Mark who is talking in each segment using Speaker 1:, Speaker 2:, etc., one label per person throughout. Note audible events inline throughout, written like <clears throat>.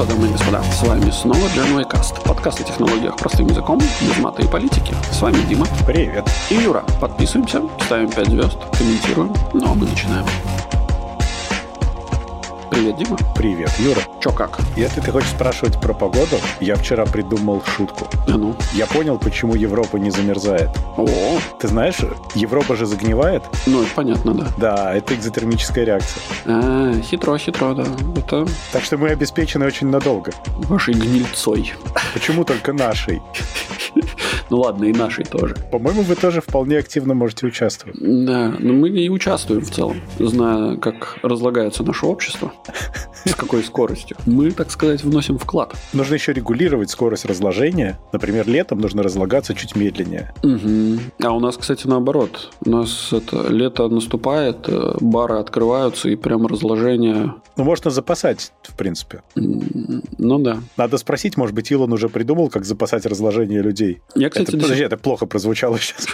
Speaker 1: что, дамы и господа, с вами снова Дженвей Каст, подкаст о технологиях простым языком, без мата и политики. С вами Дима.
Speaker 2: Привет.
Speaker 1: И Юра. Подписываемся, ставим 5 звезд, комментируем. Ну а мы начинаем. Привет, Дима.
Speaker 2: Привет, Юра.
Speaker 1: Чё как?
Speaker 2: Если ты хочешь спрашивать про погоду, я вчера придумал шутку.
Speaker 1: А ну?
Speaker 2: Я понял, почему Европа не замерзает.
Speaker 1: О,
Speaker 2: Ты знаешь, Европа же загнивает.
Speaker 1: ну это понятно, да.
Speaker 2: Да, это экзотермическая реакция.
Speaker 1: А, хитро, хитро, да. Это
Speaker 2: Так что мы обеспечены очень надолго.
Speaker 1: вашей гнильцой.
Speaker 2: Почему только нашей? <laughs>
Speaker 1: Ну ладно, и нашей тоже.
Speaker 2: По-моему, вы тоже вполне активно можете участвовать.
Speaker 1: Да, но мы и участвуем в целом, зная, как разлагается наше общество, <laughs> с какой скоростью. Мы, так сказать, вносим вклад.
Speaker 2: Нужно еще регулировать скорость разложения. Например, летом нужно разлагаться чуть медленнее.
Speaker 1: Мгм. А у нас, кстати, наоборот. У нас это лето наступает, э, бары открываются, и прям разложение...
Speaker 2: Ну, можно запасать, в принципе.
Speaker 1: Ну да.
Speaker 2: Надо спросить, может быть, Илон уже придумал, как запасать разложение людей.
Speaker 1: Я, кстати,
Speaker 2: это,
Speaker 1: до
Speaker 2: подожди, это плохо прозвучало сейчас.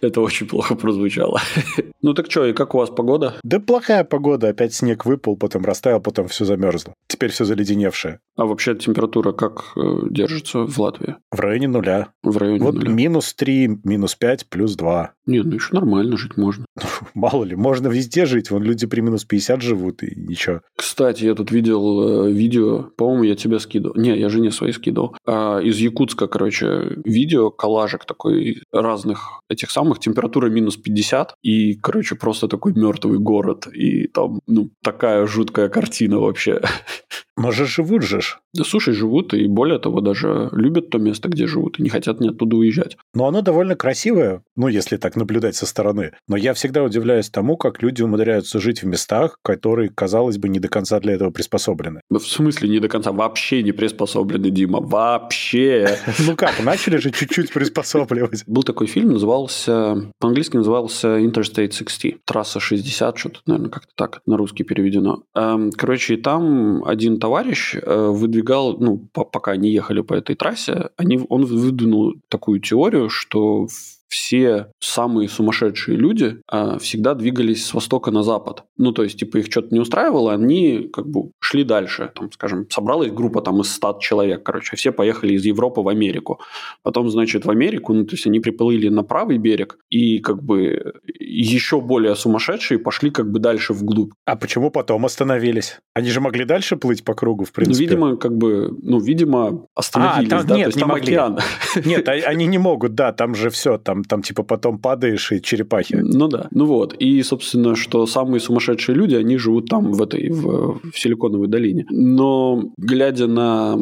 Speaker 1: это очень плохо прозвучало. Ну так что, и как у вас погода?
Speaker 2: Да плохая погода, опять снег выпал, потом растаял, потом все замерзло. Теперь все заледеневшее.
Speaker 1: А вообще температура как э, держится в Латвии?
Speaker 2: В районе нуля.
Speaker 1: В районе
Speaker 2: Вот
Speaker 1: нуля?
Speaker 2: минус 3, минус 5, плюс 2.
Speaker 1: Не, ну еще нормально жить можно. <laughs>
Speaker 2: Мало ли, можно везде жить. Вон люди при минус 50 живут, и ничего.
Speaker 1: Кстати, я тут видел э, видео, по-моему, я тебе скидывал. Не, я жене своей скидывал. А, из Якутска, короче, видео, коллажик такой разных этих самых, температура минус 50, и, короче, просто такой мертвый город. И там, ну, такая жуткая картина вообще. <laughs>
Speaker 2: Но же живут же. ж.
Speaker 1: Да, слушай, живут, и более того, даже любят то место, где живут, и не хотят ни оттуда уезжать.
Speaker 2: Но оно довольно красивое, ну, если так наблюдать со стороны. Но я всегда удивляюсь тому, как люди умудряются жить в местах, которые, казалось бы, не до конца для этого приспособлены.
Speaker 1: В смысле не до конца? Вообще не приспособлены, Дима. Вообще. <laughs>
Speaker 2: Ну как, начали же чуть-чуть приспосабливать.
Speaker 1: Был такой фильм, назывался, по-английски назывался Interstate 60, трасса 60, что-то, наверное, как-то так на русский переведено. Эм, Короче, и там один товарищ э, выдвигал, ну, по- пока они ехали по этой трассе, они, он выдвинул такую теорию, что все самые сумасшедшие люди э, всегда двигались с востока на запад. Ну, то есть, типа, их что-то не устраивало, они как бы шли дальше. Там, скажем, собралась группа там из 100 человек, короче, все поехали из Европы в Америку. Потом, значит, в Америку, ну, то есть они приплыли на правый берег, и как бы еще более сумасшедшие пошли как бы дальше вглубь.
Speaker 2: А почему потом остановились? Они же могли дальше плыть по кругу, в
Speaker 1: Ну,
Speaker 2: принципе.
Speaker 1: видимо, как бы, ну, видимо, остановились,
Speaker 2: там
Speaker 1: да,
Speaker 2: нет,
Speaker 1: то есть
Speaker 2: не
Speaker 1: там
Speaker 2: могли.
Speaker 1: океан.
Speaker 2: Нет, а- они не могут, да, там же все, там, там типа потом падаешь и черепахи.
Speaker 1: Ну да. Ну вот. И, собственно, что самые сумасшедшие люди, они живут там, в этой, в, в Силиконовой долине. Но, глядя на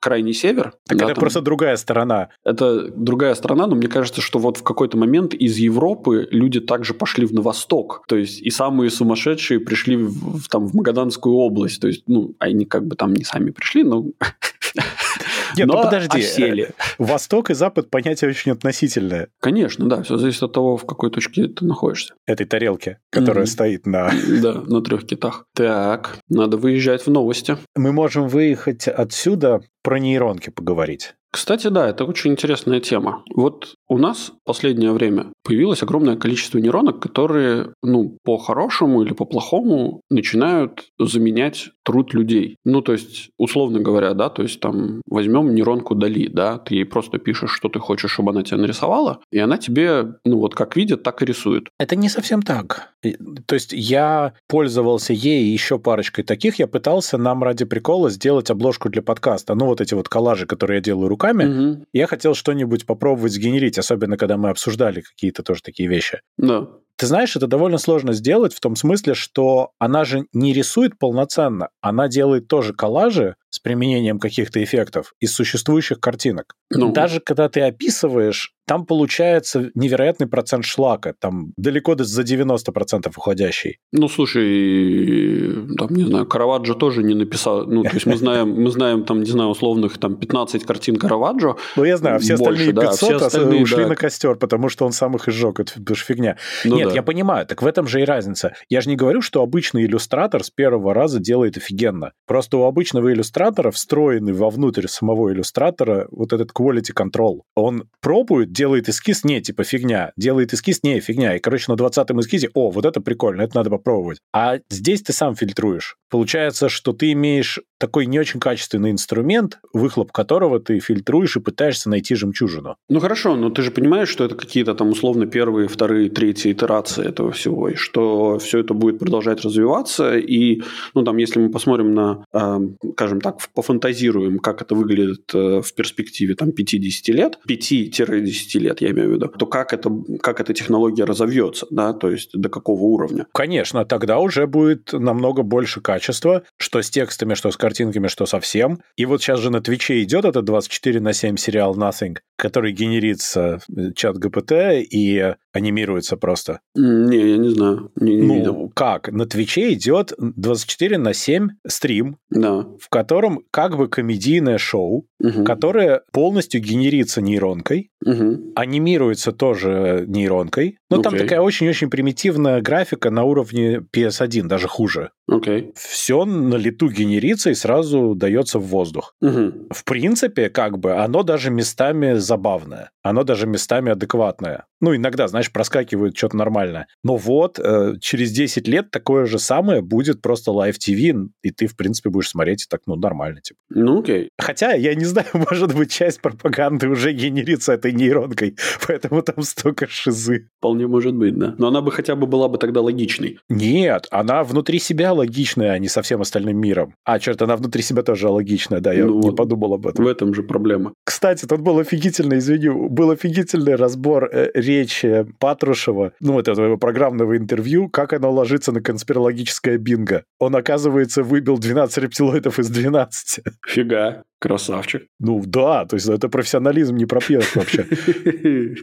Speaker 1: крайний север...
Speaker 2: Так
Speaker 1: да,
Speaker 2: это
Speaker 1: там-
Speaker 2: просто другая сторона.
Speaker 1: Это другая страна, но мне кажется, что вот в какой-то момент из Европы люди также пошли в на восток. То есть и самые сумасшедшие пришли в, в- там, в Магаданскую область. То есть, ну, они как бы там не сами пришли, но, <laughs>
Speaker 2: Нет,
Speaker 1: но
Speaker 2: ну подожди.
Speaker 1: осели.
Speaker 2: Восток и Запад понятие очень относительное
Speaker 1: Конечно, да, все зависит от того, в какой точке ты находишься.
Speaker 2: этой тарелки, которая
Speaker 1: Мгм.
Speaker 2: стоит на... <laughs>
Speaker 1: Да, на трех китах. Так, надо выезжать в новости.
Speaker 2: Мы можем выехать отсюда про нейронки поговорить.
Speaker 1: Кстати, да, это очень интересная тема. Вот у нас в последнее время появилось огромное количество нейронок, которые, ну, по-хорошему или по-плохому начинают заменять труд людей. Ну, то есть, условно говоря, да, то есть там возьмем нейронку Дали, да, ты ей просто пишешь, что ты хочешь, чтобы она тебя нарисовала, и она тебе, ну, вот как видит, так и рисует.
Speaker 2: Это не совсем так. То есть я пользовался ей и еще парочкой таких. Я пытался нам ради прикола сделать обложку для подкаста. Ну, вот эти вот коллажи, которые я делаю руками.
Speaker 1: Мгм.
Speaker 2: Я хотел что-нибудь попробовать сгенерить, особенно когда мы обсуждали какие-то тоже такие вещи.
Speaker 1: Да.
Speaker 2: Ты знаешь, это довольно сложно сделать в том смысле, что она же не рисует полноценно, она делает тоже коллажи с применением каких-то эффектов из существующих картинок.
Speaker 1: Ну,
Speaker 2: Даже когда ты описываешь, там получается невероятный процент шлака, там далеко до- за 90% уходящий.
Speaker 1: Ну, слушай, там, не знаю, Караваджо тоже не написал. Ну, то есть мы знаем, мы знаем там, не знаю, условных там 15 картин Караваджо.
Speaker 2: Ну, я знаю, все
Speaker 1: Больше,
Speaker 2: остальные
Speaker 1: да,
Speaker 2: 500
Speaker 1: все
Speaker 2: ос-
Speaker 1: остальные,
Speaker 2: ушли
Speaker 1: да.
Speaker 2: на костер, потому что он сам их и сжег. Это фигня.
Speaker 1: Ну
Speaker 2: Нет,
Speaker 1: да.
Speaker 2: я понимаю, так в этом же и разница. Я же не говорю, что обычный иллюстратор с первого раза делает офигенно. Просто у обычного иллюстратора встроенный вовнутрь самого иллюстратора вот этот quality control. Он пробует, делает эскиз, не, типа фигня, делает эскиз, не, фигня. И, короче, на 20-м эскизе, о, вот это прикольно, это надо попробовать. А здесь ты сам фильтруешь. Получается, что ты имеешь такой не очень качественный инструмент, выхлоп которого ты фильтруешь и пытаешься найти жемчужину.
Speaker 1: Ну хорошо, но ты же понимаешь, что это какие-то там условно первые, вторые, третьи итерации этого всего, и что все это будет продолжать развиваться, и, ну там, если мы посмотрим на, э, скажем так, пофантазируем, как это выглядит э, в перспективе там 50 лет, 5-10 лет, я имею в виду, то как, это, как эта технология разовьется, да, то есть до какого уровня?
Speaker 2: Конечно, тогда уже будет намного больше качества, что с текстами, что с картинками, что совсем. И вот сейчас же на Твиче идет этот 24 на 7 сериал Nothing, который генерится э, чат ГПТ и анимируется просто.
Speaker 1: Не, я не знаю, не, не
Speaker 2: ну,
Speaker 1: видел.
Speaker 2: как? На Твиче идет 24 на 7 стрим,
Speaker 1: да.
Speaker 2: в котором как бы комедийное шоу, угу. которое полностью генерится нейронкой, угу. анимируется тоже нейронкой. Но okay. там такая очень-очень примитивная графика на уровне PS1, даже хуже.
Speaker 1: Okay.
Speaker 2: Все на лету генерится и сразу дается в воздух.
Speaker 1: Угу.
Speaker 2: В принципе, как бы, оно даже местами забавное. Оно даже местами адекватное. Ну, иногда, знаешь, проскакивает что-то нормальное. Но вот э, через 10 лет такое же самое будет просто Live TV, и ты, в принципе, будешь смотреть так, ну, нормально, типа.
Speaker 1: Ну, окей.
Speaker 2: Хотя, я не знаю, <laughs> может быть, часть пропаганды уже генерится этой нейронкой, <laughs> поэтому там столько шизы.
Speaker 1: Вполне может быть, да. Но она бы хотя бы была бы тогда логичной.
Speaker 2: Нет, она внутри себя логичная, а не со всем остальным миром. А, черт, она внутри себя тоже логичная, да, я ну, не подумал об этом.
Speaker 1: В этом же проблема.
Speaker 2: Кстати, тут был офигительный, извини, был офигительный разбор э, речи Патрушева, ну, вот этого программного интервью, как оно ложится на конспирологическое бинго. Он, оказывается, выбил 12 рептилоидов из 12.
Speaker 1: Фига. Красавчик.
Speaker 2: Ну да, то есть это профессионализм не пропьешь вообще. <laughs>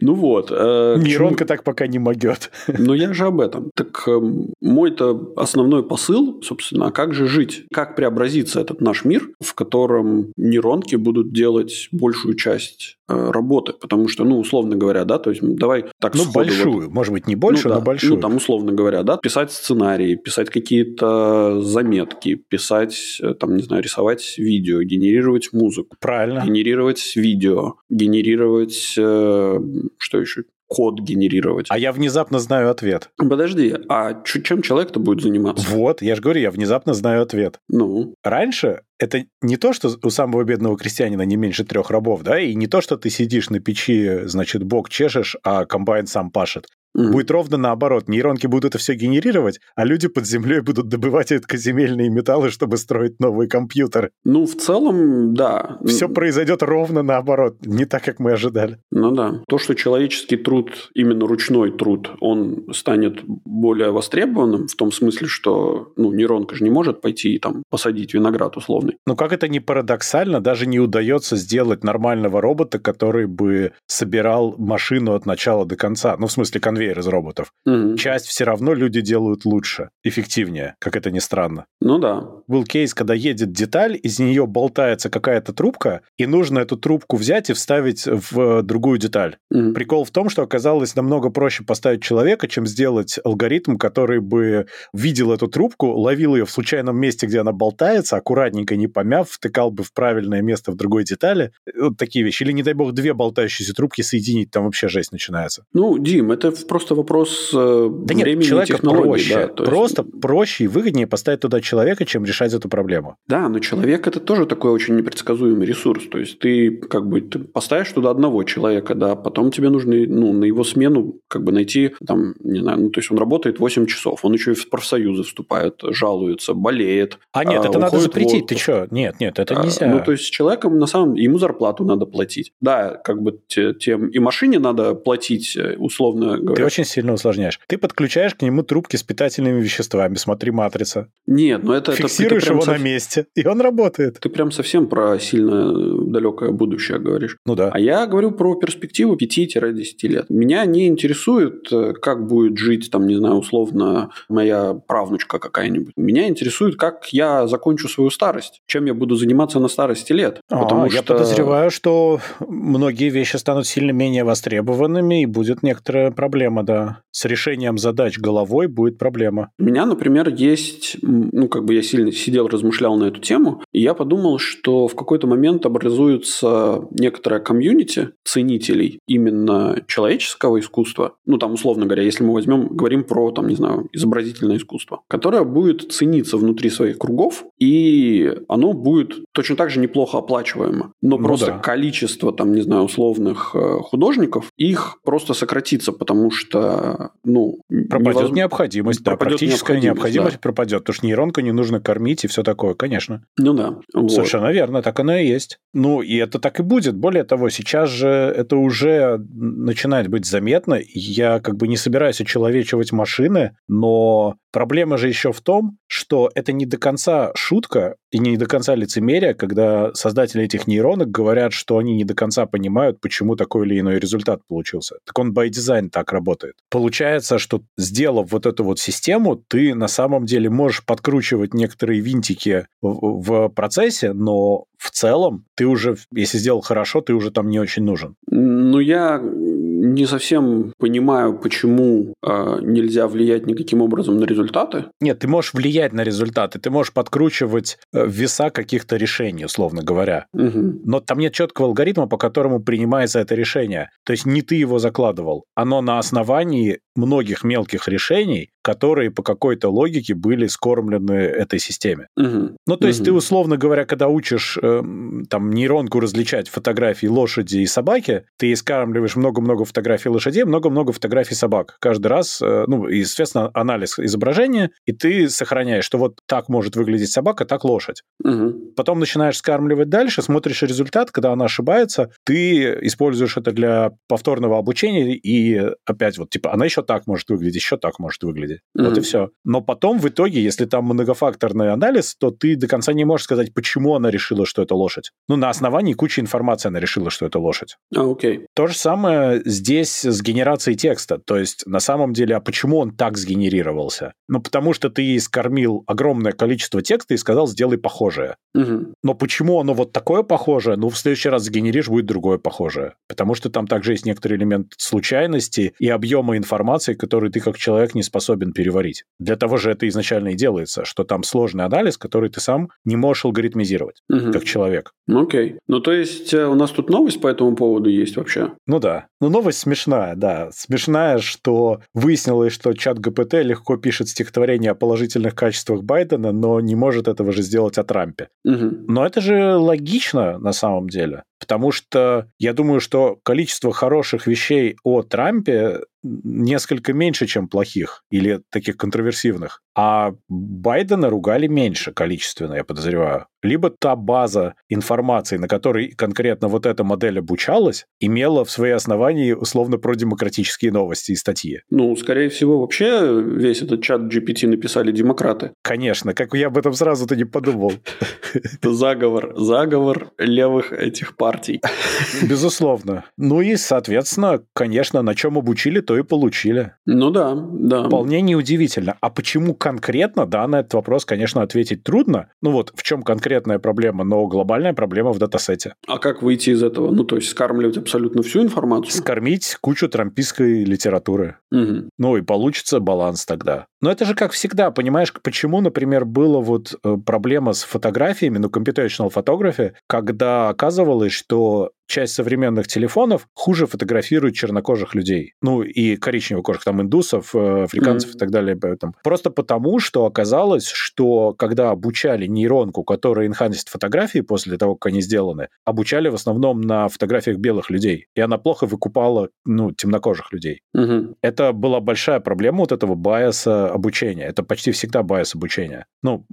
Speaker 1: Ну вот. Э,
Speaker 2: Нейронка так пока не могет.
Speaker 1: Ну я же об этом. Так э, мой-то основной посыл, собственно, а как же жить? Как преобразиться этот наш мир, в котором нейронки будут делать большую часть э, работы? Потому что, ну, условно говоря, да, то есть давай так
Speaker 2: Ну, большую. Может быть, не большую, но большую.
Speaker 1: Ну, там, условно говоря, да, писать сценарии, писать какие-то заметки, писать, там, не знаю, рисовать видео, генерировать генерировать музыку.
Speaker 2: Правильно.
Speaker 1: Генерировать видео, генерировать... Э, что еще? код генерировать.
Speaker 2: А я внезапно знаю ответ.
Speaker 1: Подожди, а чем человек-то будет заниматься?
Speaker 2: Вот, я же говорю, я внезапно знаю ответ.
Speaker 1: Ну?
Speaker 2: Раньше это не то, что у самого бедного крестьянина не меньше трех рабов, да, и не то, что ты сидишь на печи, значит, бок чешешь, а комбайн сам пашет. Mm-hmm. Будет ровно наоборот. Нейронки будут это все генерировать, а люди под землей будут добывать редкоземельные металлы, чтобы строить новый компьютер.
Speaker 1: Ну, в целом, да.
Speaker 2: Все произойдет ровно наоборот, не так, как мы ожидали.
Speaker 1: Ну да. То, что человеческий труд, именно ручной труд, он станет более востребованным в том смысле, что ну, нейронка же не может пойти и там посадить виноград условный.
Speaker 2: Ну, как это не парадоксально, даже не удается сделать нормального робота, который бы собирал машину от начала до конца. Ну, в смысле, конвейер конвейер из роботов.
Speaker 1: Угу.
Speaker 2: Часть все равно люди делают лучше, эффективнее, как это ни странно.
Speaker 1: Ну да.
Speaker 2: Был кейс, когда едет деталь, из нее болтается какая-то трубка, и нужно эту трубку взять и вставить в другую деталь.
Speaker 1: Угу.
Speaker 2: Прикол в том, что оказалось намного проще поставить человека, чем сделать алгоритм, который бы видел эту трубку, ловил ее в случайном месте, где она болтается, аккуратненько не помяв, втыкал бы в правильное место в другой детали. Вот такие вещи. Или, не дай бог, две болтающиеся трубки соединить, там вообще жесть начинается.
Speaker 1: Ну, Дим, это просто вопрос э, да времени нет, человека технологий.
Speaker 2: Проще. Да, то просто есть... проще и выгоднее поставить туда человека, чем решать эту проблему.
Speaker 1: Да, но человек это тоже такой очень непредсказуемый ресурс. То есть ты как бы ты поставишь туда одного человека, да, потом тебе нужно ну, на его смену как бы найти там, не знаю, ну то есть он работает 8 часов, он еще и в профсоюзы вступает, жалуется, болеет.
Speaker 2: А нет, а, это надо запретить, ты что? Нет, нет, это а, нельзя.
Speaker 1: Ну то есть человеком на самом ему зарплату надо платить. Да, как бы тем и машине надо платить, э, условно говоря.
Speaker 2: Ты очень сильно усложняешь. Ты подключаешь к нему трубки с питательными веществами, смотри «Матрица».
Speaker 1: Нет, но это...
Speaker 2: Фиксируешь это, его сов... на месте, и он работает.
Speaker 1: Ты прям совсем про сильно далекое будущее говоришь.
Speaker 2: Ну да.
Speaker 1: А я говорю про перспективу 5-10 лет. Меня не интересует, э, как будет жить, там, не знаю, условно, моя правнучка какая-нибудь. Меня интересует, как я закончу свою старость, чем я буду заниматься на старости лет.
Speaker 2: А, потому я что... подозреваю, что многие вещи станут сильно менее востребованными, и будет некоторая проблема, да с решением задач головой будет проблема.
Speaker 1: У меня, например, есть, ну, как бы я сильно сидел, размышлял на эту тему, и я подумал, что в какой-то момент образуется некоторая комьюнити ценителей именно человеческого искусства. Ну, там, условно говоря, если мы возьмем, говорим про, там, не знаю, изобразительное искусство, которое будет цениться внутри своих кругов, и оно будет точно так же неплохо оплачиваемо. Но ну, просто да. количество, там, не знаю, условных э, художников, их просто сократится, потому что, ну...
Speaker 2: Пропадет невоз... необходимость, да, пропадет практическая необходимость, необходимость да. пропадет, потому что нейронку не нужно кормить и все такое, конечно.
Speaker 1: Ну да.
Speaker 2: Вот. Совершенно верно, так оно и есть. Ну, и это так и будет. Более того, сейчас же это уже начинает быть заметно. Я как бы не собираюсь очеловечивать машины, но Проблема же еще в том, что это не до конца шутка и не до конца лицемерие, когда создатели этих нейронок говорят, что они не до конца понимают, почему такой или иной результат получился. Так он by design так работает. Получается, что сделав вот эту вот систему, ты на самом деле можешь подкручивать некоторые винтики в, в процессе, но в целом ты уже, если сделал хорошо, ты уже там не очень нужен.
Speaker 1: Ну, я не совсем понимаю, почему э, нельзя влиять никаким образом на результаты.
Speaker 2: Нет, ты можешь влиять на результаты, ты можешь подкручивать э, веса каких-то решений, условно говоря. Угу. Но там нет четкого алгоритма, по которому принимается это решение. То есть не ты его закладывал. Оно на основании многих мелких решений, которые по какой-то логике были скормлены этой системе. Угу. Ну, то есть угу. ты, условно говоря, когда учишь э, там нейронку различать фотографии лошади и собаки, ты скармливаешь много-много фотографий лошадей, много-много фотографий собак. Каждый раз, э, ну, и, соответственно, анализ изображения, и ты сохраняешь, что вот так может выглядеть собака, так лошадь. Угу. Потом начинаешь скармливать дальше, смотришь результат, когда она ошибается, ты используешь это для повторного обучения, и опять вот, типа, она еще так может выглядеть, еще так может выглядеть. Mm-hmm. Вот и все. Но потом в итоге, если там многофакторный анализ, то ты до конца не можешь сказать, почему она решила, что это лошадь. Ну, на основании кучи информации она решила, что это лошадь.
Speaker 1: А, окей. Okay.
Speaker 2: То же самое здесь с генерацией текста. То есть, на самом деле, а почему он так сгенерировался? Ну, потому что ты ей скормил огромное количество текста и сказал, сделай похожее. Угу. Но почему оно вот такое похожее? Ну, в следующий раз сгенеришь, будет другое похожее. Потому что там также есть некоторый элемент случайности и объема информации, которую ты как человек не способен переварить. Для того же это изначально и делается, что там сложный анализ, который ты сам не можешь алгоритмизировать, угу. как человек.
Speaker 1: Ну, окей. Ну, то есть э, у нас тут новость по этому поводу есть вообще?
Speaker 2: Ну да. Ну, новость смешная, да. Смешная, что выяснилось, что чат ГПТ легко пишет стихотворение о положительных качествах Байдена, но не может этого же сделать о Трампе. Угу. Но это же логично на самом деле. Потому что я думаю, что количество хороших вещей о Трампе несколько меньше, чем плохих или таких контроверсивных. А Байдена ругали меньше количественно, я подозреваю. Либо та база информации, на которой конкретно вот эта модель обучалась, имела в своей основании условно продемократические новости и статьи.
Speaker 1: Ну, скорее всего, вообще весь этот чат GPT написали демократы.
Speaker 2: Конечно, как я об этом сразу-то не подумал. <laughs>
Speaker 1: Это заговор, заговор левых этих партий. <laughs>
Speaker 2: Безусловно. Ну и, соответственно, конечно, на чем обучили, то и получили.
Speaker 1: Ну да, да.
Speaker 2: Вполне неудивительно. А почему конкретно, да, на этот вопрос, конечно, ответить трудно. Ну вот, в чем конкретная проблема, но глобальная проблема в датасете.
Speaker 1: А как выйти из этого? Ну, то есть скармливать абсолютно всю информацию?
Speaker 2: Скормить кучу трампийской литературы. Угу. Ну и получится баланс тогда. Но это же как всегда, понимаешь, почему, например, была вот э, проблема с фотографиями, ну, computational photography, когда оказывалось, что часть современных телефонов хуже фотографирует чернокожих людей. Ну, и коричневокожих, там, индусов, э, африканцев mm-hmm. и так далее. Поэтому. Просто потому, что оказалось, что когда обучали нейронку, которая энхансит фотографии после того, как они сделаны, обучали в основном на фотографиях белых людей. И она плохо выкупала, ну, темнокожих людей. Mm-hmm. Это была большая проблема вот этого байаса обучения. Это почти всегда байас обучения. Ну,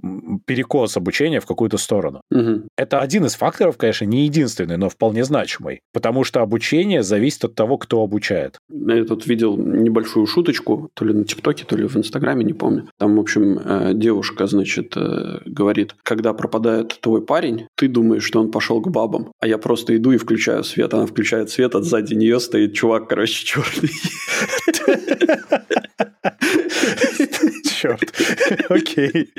Speaker 2: перекос обучения в какую-то сторону. Mm-hmm. Это один из факторов, конечно, не единственный, но вполне значимый значимой, потому что обучение зависит от того, кто обучает.
Speaker 1: Я тут видел небольшую шуточку, то ли на ТикТоке, то ли в Инстаграме, не помню. Там, в общем, э, девушка, значит, э, говорит, когда пропадает твой парень, ты думаешь, что он пошел к бабам, а я просто иду и включаю свет. Она включает свет, а сзади нее стоит чувак, короче, черный. <laughs>
Speaker 2: Черт. Окей.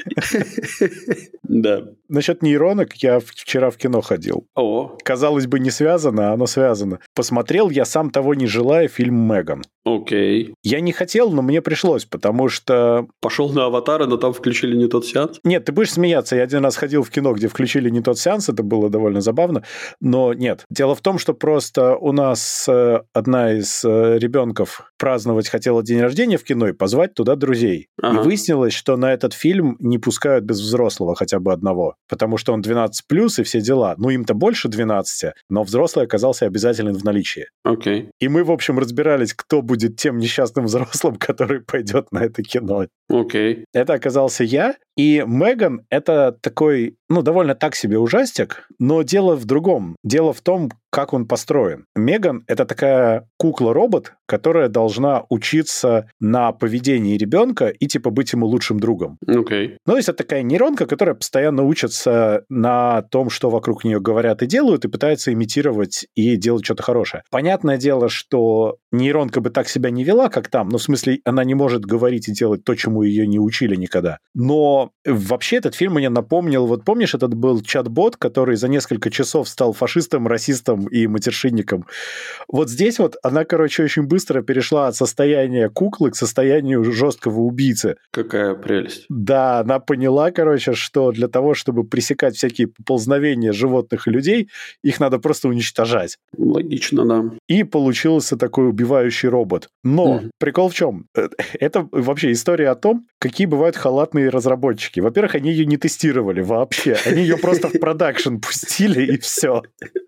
Speaker 1: Да.
Speaker 2: Насчет нейронок я вчера в кино ходил.
Speaker 1: О.
Speaker 2: Казалось бы, не связано, а оно связано. Посмотрел я сам того не желая фильм «Меган».
Speaker 1: Окей.
Speaker 2: Я не хотел, но мне пришлось, потому что...
Speaker 1: Пошел на аватара, но там включили не тот сеанс?
Speaker 2: Нет, ты будешь смеяться. Я один раз ходил в кино, где включили не тот сеанс, это было довольно забавно, но нет. Дело в том, что просто у нас э, одна из э, ребенков праздновать хотела день рождения в кино и позвать туда друзей.
Speaker 1: Ага.
Speaker 2: И выяснилось, что на этот фильм не пускают без взрослого хотя бы одного, потому что он 12+, и все дела. Ну, им-то больше 12, но взрослый оказался обязателен в наличии.
Speaker 1: Окей.
Speaker 2: И мы, в общем, разбирались, кто будет тем несчастным взрослым, <laughs> который пойдет на это кино.
Speaker 1: Окей.
Speaker 2: Это оказался я, и Меган — это такой, ну, довольно так себе ужастик, но дело в другом. Дело в том, как он построен. Меган — это такая кукла-робот, которая должна учиться на поведении ребенка и, типа, быть ему лучшим другом.
Speaker 1: Окей.
Speaker 2: Ну, то есть это такая нейронка, которая постоянно учится на том, что вокруг нее говорят и делают, и пытается имитировать и делать что-то хорошее. Понятное дело, что нейронка бы так себя не вела, как там, ну, в смысле, она не может говорить и делать то, чему ее не учили никогда. Но вообще этот фильм мне напомнил, вот помнишь, этот был чат-бот, который за несколько часов стал фашистом, расистом и матершинником. Вот здесь вот она, короче, очень быстро перешла от состояния куклы к состоянию жесткого убийцы.
Speaker 1: Какая прелесть.
Speaker 2: Да, она поняла, короче, что для того, чтобы пресекать всякие поползновения животных и людей, их надо просто уничтожать.
Speaker 1: Логично, да.
Speaker 2: И получился такой убивающий робот. Но
Speaker 1: Мгм.
Speaker 2: прикол в чем? Э, Это вообще история о том, какие бывают халатные разработчики. Во-первых, они ее не тестировали вообще. Они ее просто в продакшн пустили, и все.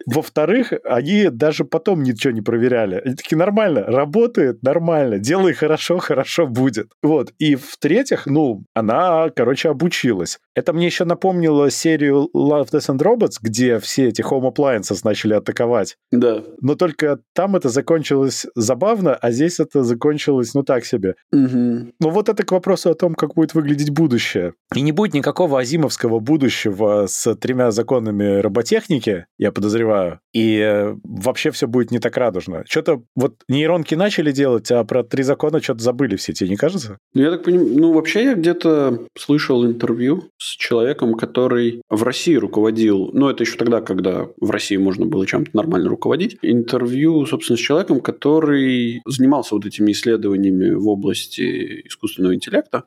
Speaker 2: Во-вторых, они даже потом ничего не проверяли. Они такие, нормально, работает, нормально, делай хорошо, хорошо будет. Вот. И в-третьих, ну, она, короче, обучилась. Это мне еще напомнило серию Love, Death and Robots, где все эти Home Appliances начали атаковать.
Speaker 1: Да.
Speaker 2: Но только там это закончилось забавно, а здесь это закончилось, ну, так себе.
Speaker 1: Мгм.
Speaker 2: Ну, вот это к вопросу о том, как будет выглядеть будущее. И не будет никакого азимовского будущего с тремя законами роботехники, я подозреваю. И э, вообще все будет не так радужно. Что-то вот нейронки начали делать, а про три закона что-то забыли все, тебе не кажется?
Speaker 1: Ну, Я так понимаю, ну, вообще я где-то слышал интервью с человеком, который в России руководил, ну, это еще тогда, когда в России можно было чем-то нормально руководить, интервью, собственно, с человеком, который занимался вот этими исследованиями в области искусственного интеллекта.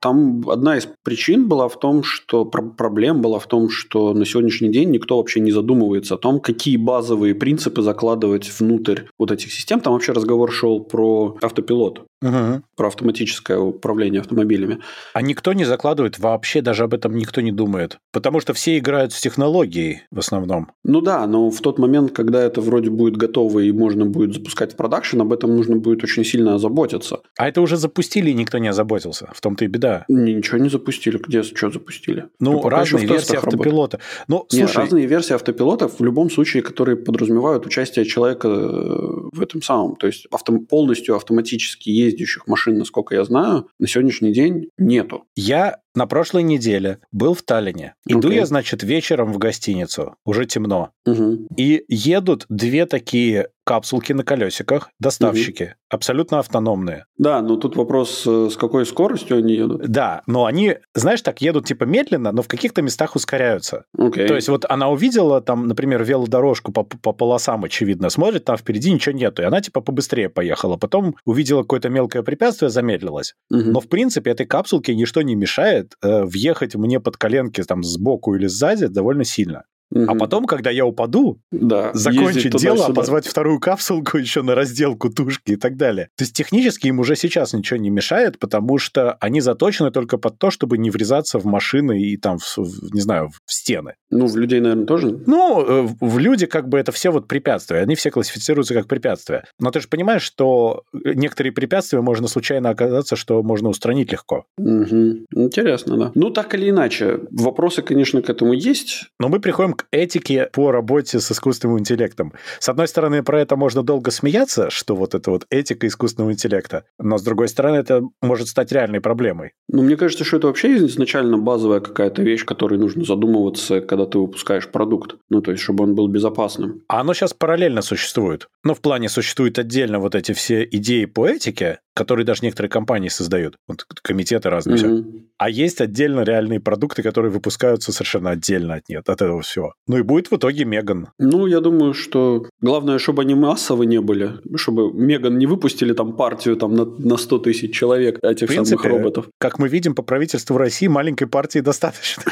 Speaker 1: Там одна из причин была в том, что про- проблем была в том, что на сегодняшний день никто вообще не задумывается о том, какие базовые принципы закладывать внутрь вот этих систем. Там вообще разговор шел про автопилот, про автоматическое управление автомобилями.
Speaker 2: А никто не закладывает вообще, даже об этом никто не думает. Потому что все играют с технологией в основном.
Speaker 1: Ну да, но в тот момент, когда это вроде будет готово и можно будет запускать в продакшн, об этом нужно будет очень сильно озаботиться.
Speaker 2: А это уже запустили, и никто не озаботился. В том-то и беда.
Speaker 1: Ничего не запустили. Где что запустили?
Speaker 2: Ну, разные версии
Speaker 1: работает.
Speaker 2: автопилота. Ну,
Speaker 1: Нет,
Speaker 2: слушай,
Speaker 1: разные версии автопилотов в любом случае, которые подразумевают участие человека э, в этом самом. То есть авто- полностью автоматически ездящих машин, насколько я знаю, на сегодняшний день нету.
Speaker 2: я на прошлой неделе был в Таллине. Иду
Speaker 1: Окей.
Speaker 2: я, значит, вечером в гостиницу. Уже темно.
Speaker 1: Мгм.
Speaker 2: И едут две такие капсулки на колесиках, доставщики, абсолютно автономные.
Speaker 1: Да, но тут вопрос, э, с какой скоростью они едут.
Speaker 2: Да, но они, знаешь, так едут типа медленно, но в каких-то местах ускоряются.
Speaker 1: Окей.
Speaker 2: То есть вот она увидела там, например, велодорожку по, по полосам, очевидно, смотрит, там впереди ничего нету, и она типа побыстрее поехала. Потом увидела какое-то мелкое препятствие, замедлилась.
Speaker 1: Мгм.
Speaker 2: Но, в принципе, этой капсулке ничто не мешает э, въехать мне под коленки там сбоку или сзади довольно сильно. А
Speaker 1: Мгм.
Speaker 2: потом, когда я упаду,
Speaker 1: да,
Speaker 2: закончить дело, а
Speaker 1: туда-сюда.
Speaker 2: позвать вторую капсулку <laughs> еще на разделку тушки и так далее. То есть технически им уже сейчас ничего не мешает, потому что они заточены только под то, чтобы не врезаться в машины и там, в- не знаю, в стены.
Speaker 1: Ну, в людей, наверное, тоже.
Speaker 2: Ну, э, в люди как бы это все вот препятствия, они все классифицируются как препятствия. Но ты же понимаешь, что э, некоторые препятствия можно случайно оказаться, что можно устранить легко.
Speaker 1: Мгм. Интересно, да. Ну, так или иначе, вопросы, конечно, к этому есть.
Speaker 2: Но мы приходим к этике по работе с искусственным интеллектом. С одной стороны, про это можно долго смеяться, что вот это вот этика искусственного интеллекта, но с другой стороны, это может стать реальной проблемой.
Speaker 1: Ну, мне кажется, что это вообще изначально базовая какая-то вещь, которой нужно задумываться, когда ты выпускаешь продукт. Ну, то есть, чтобы он был безопасным.
Speaker 2: А оно сейчас параллельно существует. Но в плане существуют отдельно вот эти все идеи по этике, которые даже некоторые компании создают, вот комитеты разные, mm-hmm. все. А есть отдельно реальные продукты, которые выпускаются совершенно отдельно от нет, от этого всего. Ну и будет в итоге Меган.
Speaker 1: Ну, я думаю, что главное, чтобы они массово не были, чтобы Меган не выпустили там партию там на, на 100 тысяч человек этих в принципе, самых роботов.
Speaker 2: Как мы видим по правительству России, маленькой партии <laughs> достаточно.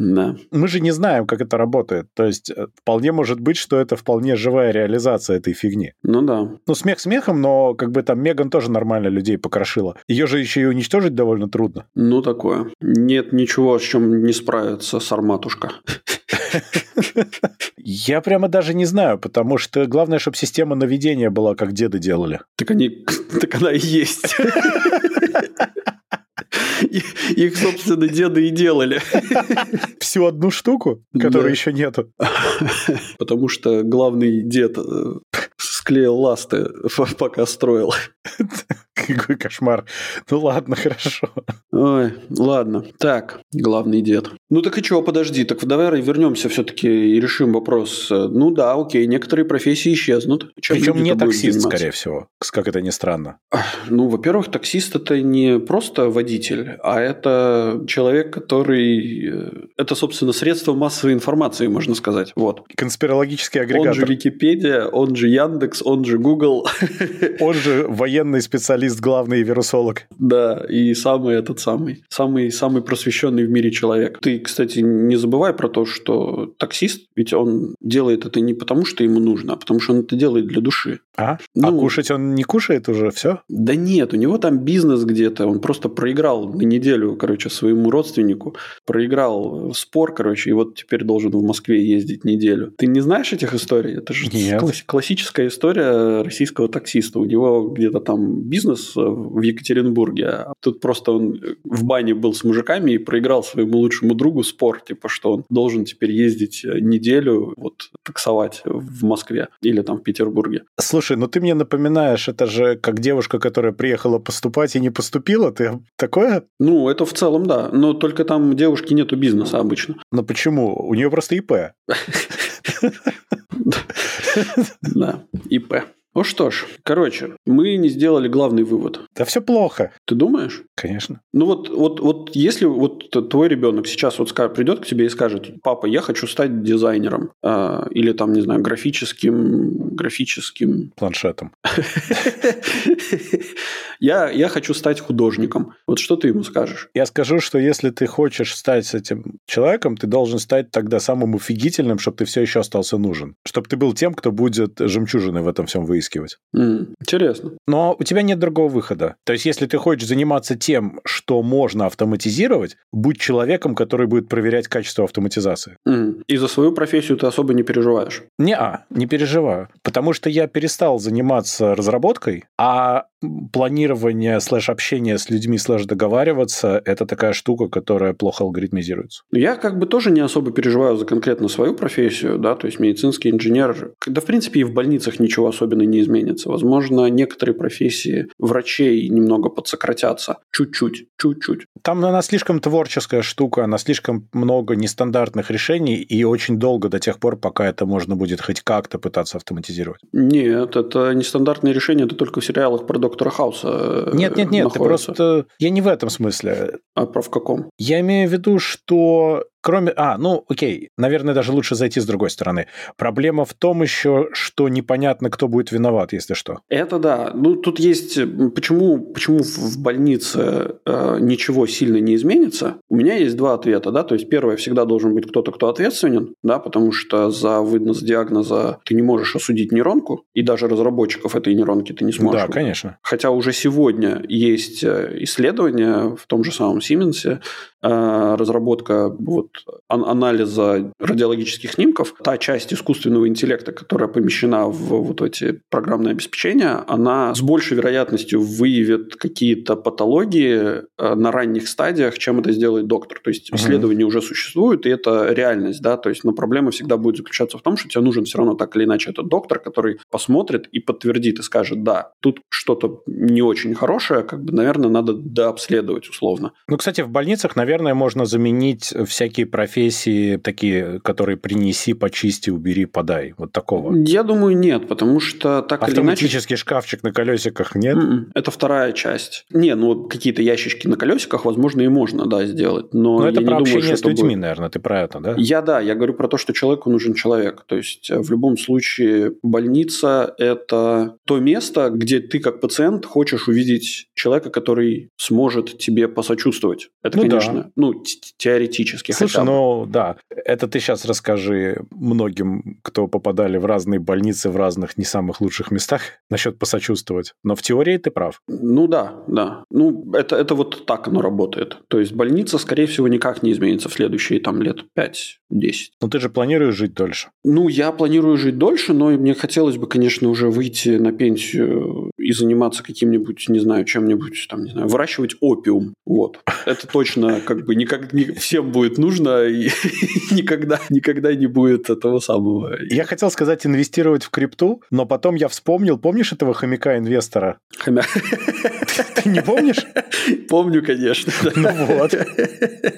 Speaker 1: Да.
Speaker 2: Мы же не знаем, как это работает. То есть э, вполне может быть, что это вполне живая реализация этой фигни.
Speaker 1: Ну да.
Speaker 2: Ну, смех смехом, но как бы там Меган тоже нормально людей покрошила. Ее же еще и уничтожить довольно трудно.
Speaker 1: Ну, такое. Нет ничего, с чем не справится сарматушка.
Speaker 2: Я прямо даже не знаю, потому что главное, чтобы система наведения была, как деды делали.
Speaker 1: Так они, <laughs> так она и есть. Их, собственно, деды и делали.
Speaker 2: Всю одну штуку, которой да. еще нету.
Speaker 1: Потому что главный дед э, склеил ласты, <laughs> пока строил.
Speaker 2: Какой кошмар. Ну ладно, хорошо.
Speaker 1: Ой, ладно. Так, главный дед. Ну так и чего, подожди, так давай вернемся все-таки и решим вопрос. Ну да, окей, некоторые профессии исчезнут.
Speaker 2: Чем Причем не таксист, скорее всего, как это ни странно.
Speaker 1: Ну, во-первых, таксист это не просто водитель, а это человек, который... Э, это, собственно, средство массовой информации, можно сказать. Вот.
Speaker 2: Конспирологический агрегатор.
Speaker 1: Он же Википедия, он же Яндекс, он же Google.
Speaker 2: Он же <laughs> военный специалист, главный вирусолог.
Speaker 1: Да, и самый этот самый, самый, самый просвещенный в мире человек. Ты, кстати, не забывай про то, что таксист, ведь он делает это не потому, что ему нужно, а потому что он это делает для души.
Speaker 2: А? а ну, а кушать он не кушает уже, все?
Speaker 1: Да нет, у него там бизнес где-то, он просто проиграл на неделю, короче, своему родственнику, проиграл спор, короче, и вот теперь должен в Москве ездить неделю. Ты не знаешь этих историй? Это же
Speaker 2: нет.
Speaker 1: классическая история российского таксиста. У него где-то там бизнес в Екатеринбурге, тут просто он в бане был с мужиками и проиграл своему лучшему другу спор, типа, что он должен теперь ездить неделю вот таксовать в Москве или там в Петербурге.
Speaker 2: Слушай, ну ты мне напоминаешь, это же как девушка, которая приехала поступать и не поступила, ты такое?
Speaker 1: Ну, это в целом, да, но только там девушки нету бизнеса обычно.
Speaker 2: Но почему? У нее просто ИП. <laughs>
Speaker 1: Да, ИП. Ну что ж, короче, мы не сделали главный вывод.
Speaker 2: Да все плохо.
Speaker 1: Ты думаешь?
Speaker 2: Конечно.
Speaker 1: Ну вот, вот, вот если вот твой ребенок сейчас вот придет к тебе и скажет, папа, я хочу стать дизайнером, э, или там, не знаю, графическим, графическим...
Speaker 2: Планшетом. <laughs>
Speaker 1: Я, я хочу стать художником. Вот что ты ему скажешь?
Speaker 2: Я скажу, что если ты хочешь стать с этим человеком, ты должен стать тогда самым офигительным, чтобы ты все еще остался нужен. Чтобы ты был тем, кто будет жемчужиной в этом всем выяснить выискивать.
Speaker 1: Mm, интересно.
Speaker 2: Но у тебя нет другого выхода. То есть, если ты хочешь заниматься тем, что можно автоматизировать, будь человеком, который будет проверять качество автоматизации.
Speaker 1: Mm. И за свою профессию ты особо не переживаешь?
Speaker 2: Не, а, не переживаю. Потому что я перестал заниматься разработкой, а планирование слэш общение с людьми слэш договариваться – это такая штука, которая плохо алгоритмизируется.
Speaker 1: Я как бы тоже не особо переживаю за конкретно свою профессию, да, то есть медицинский инженер. Да, в принципе, и в больницах ничего особенно не изменится. Возможно, некоторые профессии врачей немного подсократятся. Чуть-чуть, чуть-чуть.
Speaker 2: Там она слишком творческая штука, она слишком много нестандартных решений и очень долго до тех пор, пока это можно будет хоть как-то пытаться автоматизировать.
Speaker 1: Нет, это нестандартные решения, это только в сериалах про доктора Хауса
Speaker 2: Нет, нет, нет, находится. ты просто... Я не в этом смысле.
Speaker 1: А про в каком?
Speaker 2: Я имею в виду, что Кроме... А, ну, окей, наверное, даже лучше зайти с другой стороны. Проблема в том еще, что непонятно, кто будет виноват, если что.
Speaker 1: Это да. Ну, тут есть... Почему, почему в больнице э, ничего сильно не изменится? У меня есть два ответа, да. То есть, первое, всегда должен быть кто-то, кто ответственен, да, потому что за вынос диагноза ты не можешь осудить нейронку, и даже разработчиков этой нейронки ты не сможешь.
Speaker 2: Да, конечно.
Speaker 1: Хотя уже сегодня есть э, исследования в том же самом Сименсе, разработка вот, анализа радиологических снимков, та часть искусственного интеллекта, которая помещена в вот эти программные обеспечения, она с большей вероятностью выявит какие-то патологии э, на ранних стадиях, чем это сделает доктор. То есть исследования угу. уже существуют, и это реальность, да, то есть, но проблема всегда будет заключаться в том, что тебе нужен все равно так или иначе этот доктор, который посмотрит и подтвердит и скажет, да, тут что-то не очень хорошее, как бы, наверное, надо дообследовать условно.
Speaker 2: Ну, кстати, в больницах, наверное, наверное, можно заменить всякие профессии, такие, которые принеси, почисти, убери, подай. Вот такого.
Speaker 1: Я думаю, нет, потому что так или иначе...
Speaker 2: Автоматический шкафчик на колесиках нет?
Speaker 1: М-м, это вторая часть. Не, ну какие-то ящички на колесиках, возможно, и можно, да, сделать. Но, но
Speaker 2: это
Speaker 1: я
Speaker 2: про
Speaker 1: не
Speaker 2: общение
Speaker 1: думаю,
Speaker 2: с людьми, будет... наверное, ты про это, да?
Speaker 1: Я, да, я говорю про то, что человеку нужен человек. То есть в любом случае больница – это то место, где ты как пациент хочешь увидеть человека, который сможет тебе посочувствовать. Это, ну, конечно, да. Ну, теоретически
Speaker 2: Слушай, ну да, это ты сейчас расскажи многим, кто попадали в разные больницы в разных не самых лучших местах насчет посочувствовать. Но в теории ты прав.
Speaker 1: Ну да, да. Ну, это, это вот так оно работает. То есть больница, скорее всего, никак не изменится в следующие там лет 5-10.
Speaker 2: Но ты же планируешь жить дольше.
Speaker 1: Ну, я планирую жить дольше, но мне хотелось бы, конечно, уже выйти на пенсию и заниматься каким-нибудь, не знаю, чем-нибудь, там, не знаю, выращивать опиум. Вот. Это точно как бы никак не всем будет нужно и <laughs> никогда, никогда не будет этого самого.
Speaker 2: Я хотел сказать инвестировать в крипту, но потом я вспомнил, помнишь этого хомяка-инвестора?
Speaker 1: Хомяк. <laughs>
Speaker 2: Ты не помнишь?
Speaker 1: Помню, конечно.
Speaker 2: Ну вот.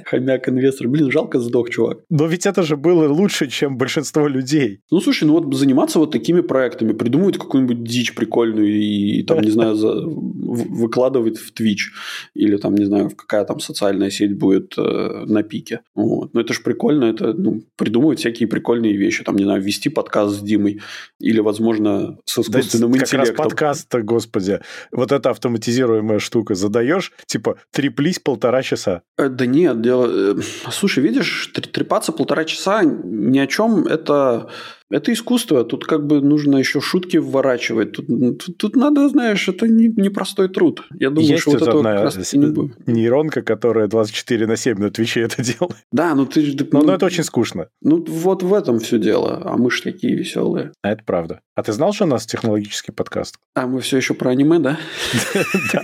Speaker 1: Хомяк-инвестор. Блин, жалко сдох, чувак.
Speaker 2: Но ведь это же было лучше, чем большинство людей.
Speaker 1: Ну, слушай, ну вот заниматься вот такими проектами, придумывать какую-нибудь дичь прикольную и, там, не знаю, за... выкладывать в Twitch или там, не знаю, какая там социальная сеть будет э, на пике. Вот. Но это же прикольно, это ну, придумывать всякие прикольные вещи. Там, не знаю, вести подкаст с Димой или, возможно, с искусственным
Speaker 2: да,
Speaker 1: интеллектом.
Speaker 2: Как раз подкаст господи. Вот эта автоматизируемая штука задаешь, типа, треплись полтора часа.
Speaker 1: Э, да нет, дело... Э, слушай, видишь, трепаться полтора часа ни о чем, это это искусство. Тут как бы нужно еще шутки вворачивать. Тут, тут, тут надо, знаешь, это не, не простой труд. Я думаю,
Speaker 2: Есть
Speaker 1: что вот
Speaker 2: этого одна как раз не будет. нейронка, которая 24 на 7 на Твиче это делает.
Speaker 1: Да, ну ты...
Speaker 2: Но, ну, но это очень скучно.
Speaker 1: Ну вот в этом все дело. А мы ж такие веселые.
Speaker 2: А это правда. А ты знал, что у нас технологический подкаст?
Speaker 1: А мы все еще про аниме, да? <laughs>
Speaker 2: Да.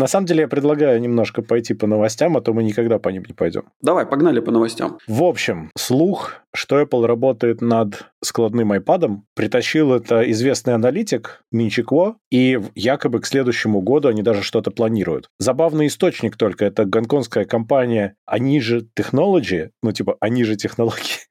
Speaker 2: На самом деле я предлагаю немножко пойти по новостям, а то мы никогда по ним не пойдем.
Speaker 1: Давай, погнали по новостям.
Speaker 2: В общем, слух, что Apple работает над складным iPad, притащил это известный аналитик Минчикво, и якобы к следующему году они даже что-то планируют. Забавный источник только, это гонконгская компания Они же Technology, ну типа Они же технологии,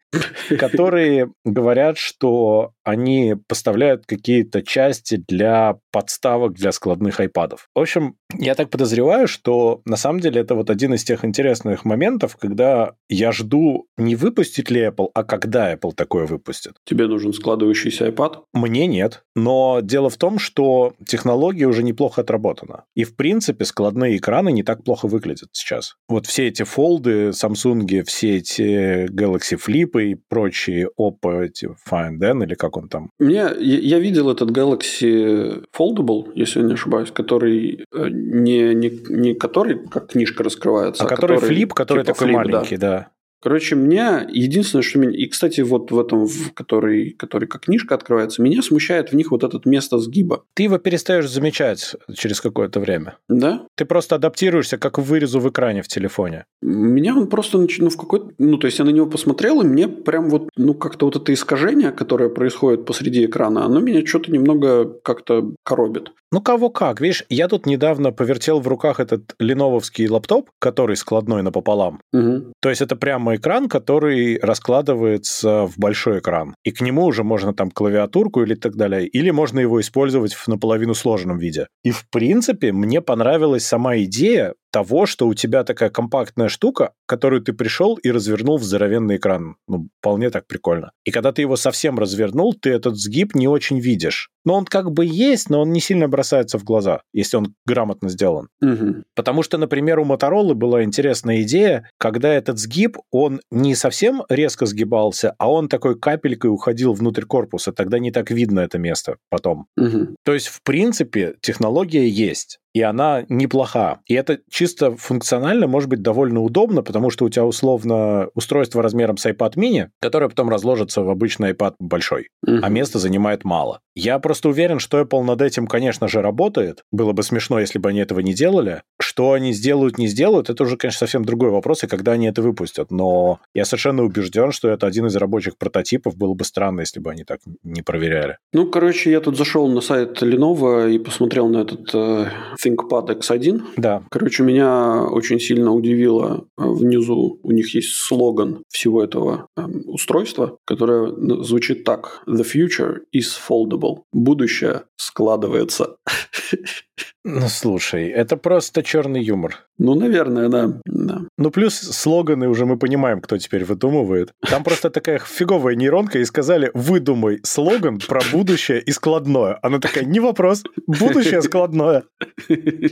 Speaker 2: которые говорят, что они поставляют какие-то части для подставок для складных айпадов. В общем, я так подозреваю, что на самом деле это вот один из тех интересных моментов, когда я жду не выпустит ли Apple, а когда Apple такое выпустит.
Speaker 1: Тебе нужен складывающийся iPad?
Speaker 2: Мне нет. Но дело в том, что технология уже неплохо отработана. И, в принципе, складные экраны не так плохо выглядят сейчас. Вот все эти фолды, Samsung, все эти Galaxy Flip и прочие Oppo, эти Find N, или как он там.
Speaker 1: Мне, я, я видел этот Galaxy Foldable, если я не ошибаюсь, который э, не, не, не который как книжка раскрывается,
Speaker 2: а, а который, который флип, который типа такой флип, маленький, да. да.
Speaker 1: Короче, меня единственное, что меня... И, кстати, вот в этом, в который, который как книжка открывается, меня смущает в них вот это место сгиба.
Speaker 2: Ты его перестаешь замечать через какое-то время.
Speaker 1: Да?
Speaker 2: Ты просто адаптируешься как к вырезу в экране в телефоне.
Speaker 1: Меня он просто, ну, в какой-то... Ну, то есть я на него посмотрел, и мне прям вот, ну, как-то вот это искажение, которое происходит посреди экрана, оно меня что-то немного как-то коробит.
Speaker 2: Ну, кого как. Видишь, я тут недавно повертел в руках этот ленововский лаптоп, который складной напополам.
Speaker 1: Угу.
Speaker 2: То есть это прямо экран, который раскладывается в большой экран. И к нему уже можно там клавиатурку или так далее. Или можно его использовать в наполовину сложенном виде. И, в принципе, мне понравилась сама идея того, что у тебя такая компактная штука, которую ты пришел и развернул в здоровенный экран. Ну, вполне так прикольно. И когда ты его совсем развернул, ты этот сгиб не очень видишь. Но он как бы есть, но он не сильно бросается в глаза, если он грамотно сделан.
Speaker 1: Угу.
Speaker 2: Потому что, например, у Motorola была интересная идея, когда этот сгиб, он не совсем резко сгибался, а он такой капелькой уходил внутрь корпуса. Тогда не так видно это место потом.
Speaker 1: Угу.
Speaker 2: То есть, в принципе, технология есть и она неплоха. И это чисто функционально может быть довольно удобно, потому что у тебя условно устройство размером с iPad mini, которое потом разложится в обычный iPad большой,
Speaker 1: uh-huh.
Speaker 2: а места занимает мало. Я просто уверен, что Apple над этим, конечно же, работает. Было бы смешно, если бы они этого не делали. Что они сделают, не сделают, это уже, конечно, совсем другой вопрос, и когда они это выпустят. Но я совершенно убежден, что это один из рабочих прототипов. Было бы странно, если бы они так не проверяли.
Speaker 1: Ну, короче, я тут зашел на сайт Lenovo и посмотрел на этот э, ThinkPad X1.
Speaker 2: Да.
Speaker 1: Короче, меня очень сильно удивило. э, Внизу у них есть слоган всего этого э, устройства, которое звучит так. The future is foldable. Будущее складывается.
Speaker 2: Ну, слушай, это просто черный юмор.
Speaker 1: Ну, наверное, да. да.
Speaker 2: Ну, плюс слоганы уже мы понимаем, кто теперь выдумывает. Там просто такая фиговая нейронка, и сказали, выдумай слоган про будущее и складное. Она такая, не вопрос, будущее складное.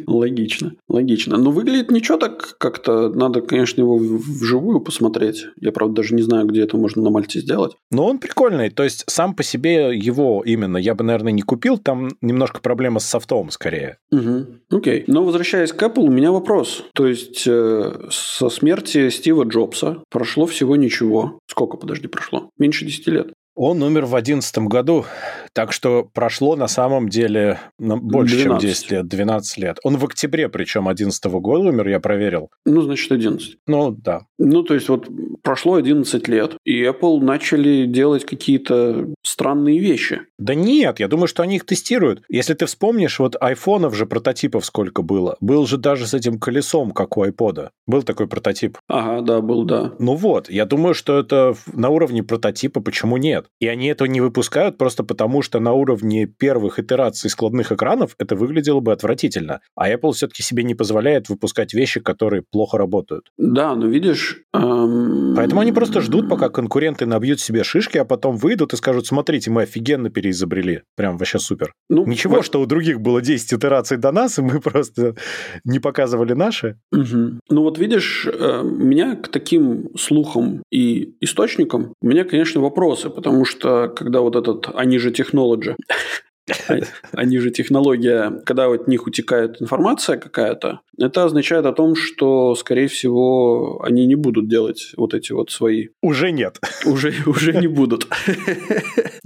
Speaker 1: Логично, логично. Но выглядит ничего так как-то. Надо, конечно, его вживую посмотреть. Я, правда, даже не знаю, где это можно на Мальте сделать.
Speaker 2: Но он прикольный, то есть сам по себе его именно я бы, наверное, не купил, там немножко проблема с софтом скорее.
Speaker 1: Угу. Окей. Но возвращаясь к Apple, у меня вопрос. То есть э, со смерти Стива Джобса прошло всего ничего. Сколько, подожди, прошло? Меньше 10 лет.
Speaker 2: Он умер в 2011 году, так что прошло на самом деле на- больше, чем
Speaker 1: 12.
Speaker 2: 10 лет, 12 лет. Он в октябре, причем 2011 года умер, я проверил.
Speaker 1: Ну, значит, 11.
Speaker 2: Ну, да.
Speaker 1: Ну, то есть вот прошло 11 лет, и Apple начали делать какие-то странные вещи.
Speaker 2: Да нет, я думаю, что они их тестируют. Если ты вспомнишь, вот айфонов же прототипов сколько было. Был же даже с этим колесом, как у айпода. Был такой прототип.
Speaker 1: Ага, да, был, да.
Speaker 2: Ну вот, я думаю, что это на уровне прототипа, почему нет? И они этого не выпускают просто потому, что на уровне первых итераций складных экранов это выглядело бы отвратительно. А Apple все-таки себе не позволяет выпускать вещи, которые плохо работают.
Speaker 1: Да, но видишь... эм,
Speaker 2: Поэтому они просто ждут, пока конкуренты набьют себе шишки, а потом выйдут и скажут, смотрите, мы офигенно переизобрели. Прям вообще супер.
Speaker 1: Ну,
Speaker 2: Ничего,
Speaker 1: во-
Speaker 2: что у других было 10 итераций до нас, и мы просто не показывали наши.
Speaker 1: Мгм. Ну вот видишь, э, меня к таким слухам и источникам, у меня, конечно, вопросы, потому что когда вот этот, они же технологи, они же технология, когда от них утекает информация какая-то, это означает о том, что, скорее всего, они не будут делать вот эти вот свои
Speaker 2: Уже нет.
Speaker 1: уже, уже не будут. <laughs>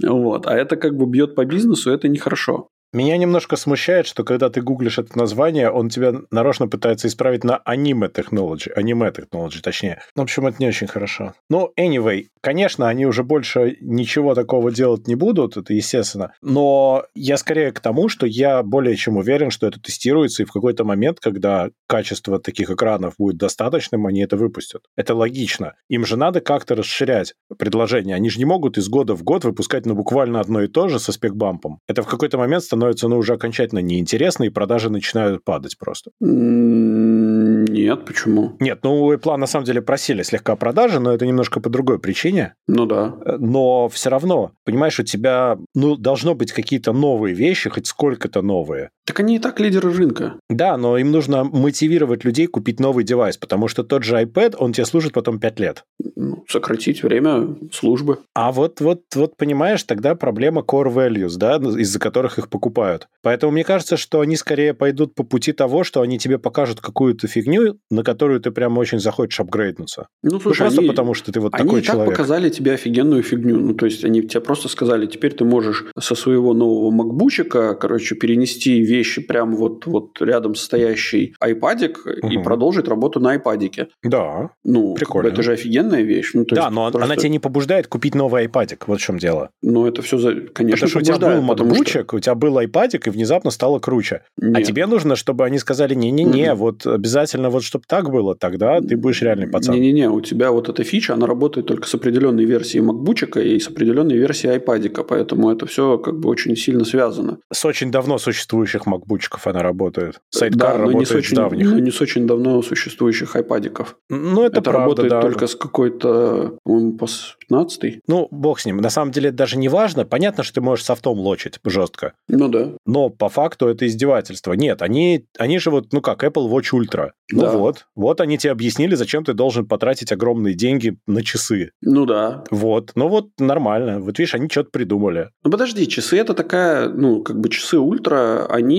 Speaker 1: Вот. А это как бы бьет по бизнесу, это нехорошо.
Speaker 2: Меня немножко смущает, что когда ты гуглишь это название, он тебя нарочно пытается исправить на аниме technology, аниме technology, точнее. В общем, это не очень хорошо. Ну, anyway, конечно, они уже больше ничего такого делать не будут, это естественно. Но я скорее к тому, что я более чем уверен, что это тестируется, и в какой-то момент, когда качество таких экранов будет достаточным, они это выпустят. Это логично. Им же надо как-то расширять предложение. Они же не могут из года в год выпускать ну, буквально одно и то же со спекбампом. Это в какой-то момент становится ну, уже окончательно неинтересно, и продажи начинают падать просто.
Speaker 1: Нет, почему?
Speaker 2: Нет, ну у Apple на самом деле просили слегка продажи, но это немножко по другой причине.
Speaker 1: Ну да.
Speaker 2: Э, Но все равно, понимаешь, у тебя ну, должно быть какие-то новые вещи, хоть сколько-то новые.
Speaker 1: Так они и так лидеры рынка.
Speaker 2: Да, но им нужно мотивировать людей купить новый девайс, потому что тот же iPad, он тебе служит потом 5 лет.
Speaker 1: Ну, сократить время службы.
Speaker 2: А вот, вот, вот, понимаешь, тогда проблема core values, да, из-за которых их покупают. Поэтому мне кажется, что они скорее пойдут по пути того, что они тебе покажут какую-то фигню, на которую ты прям очень захочешь апгрейднуться.
Speaker 1: Ну,
Speaker 2: Ну,
Speaker 1: слушай,
Speaker 2: просто
Speaker 1: они,
Speaker 2: потому, что ты вот
Speaker 1: они
Speaker 2: такой
Speaker 1: и так
Speaker 2: человек.
Speaker 1: показали тебе офигенную фигню. Ну, то есть, они тебе просто сказали, теперь ты можешь со своего нового макбучика, короче, перенести вещи прямо вот, вот рядом стоящий айпадик и
Speaker 2: Мгм.
Speaker 1: продолжить работу на айпадике.
Speaker 2: Да,
Speaker 1: Ну, как бы
Speaker 2: Прикольно.
Speaker 1: это же офигенная вещь. Ну,
Speaker 2: да, но
Speaker 1: просто-
Speaker 2: она тебя не побуждает купить новый iPadик, вот в чем дело.
Speaker 1: Ну, это все, за... конечно,
Speaker 2: Потому что у тебя был
Speaker 1: потому что-
Speaker 2: у тебя был iPadик, и внезапно стало круче. А
Speaker 1: Нет.
Speaker 2: тебе нужно, чтобы они сказали, не-не-не,
Speaker 1: Мгм.
Speaker 2: вот обязательно вот чтобы так было, тогда ты будешь реальный пацан.
Speaker 1: Не-не-не, у тебя вот эта фича, она работает только с определенной версией макбучика и с определенной версией айпадика, поэтому это все как бы очень сильно связано.
Speaker 2: С очень давно существующих макбучиков она работает.
Speaker 1: да,
Speaker 2: Сайдкар
Speaker 1: но не
Speaker 2: работает
Speaker 1: с очень,
Speaker 2: давних.
Speaker 1: но не с очень давно существующих айпадиков.
Speaker 2: Ну, это,
Speaker 1: Это,
Speaker 2: правда,
Speaker 1: работает
Speaker 2: да.
Speaker 1: только с какой-то, по-моему, по 15
Speaker 2: Ну, бог с ним. На самом деле это даже не важно. Понятно, что ты можешь софтом лочить жестко.
Speaker 1: Ну да.
Speaker 2: Но по факту это издевательство. Нет, они, они же вот, ну как, Apple Watch Ultra. Ну
Speaker 1: Да.
Speaker 2: вот. Вот они тебе объяснили, зачем ты должен потратить огромные деньги на часы.
Speaker 1: Ну да.
Speaker 2: Вот. Ну вот нормально. Вот видишь, они что-то придумали.
Speaker 1: Ну подожди, часы это такая, ну как бы часы ультра, они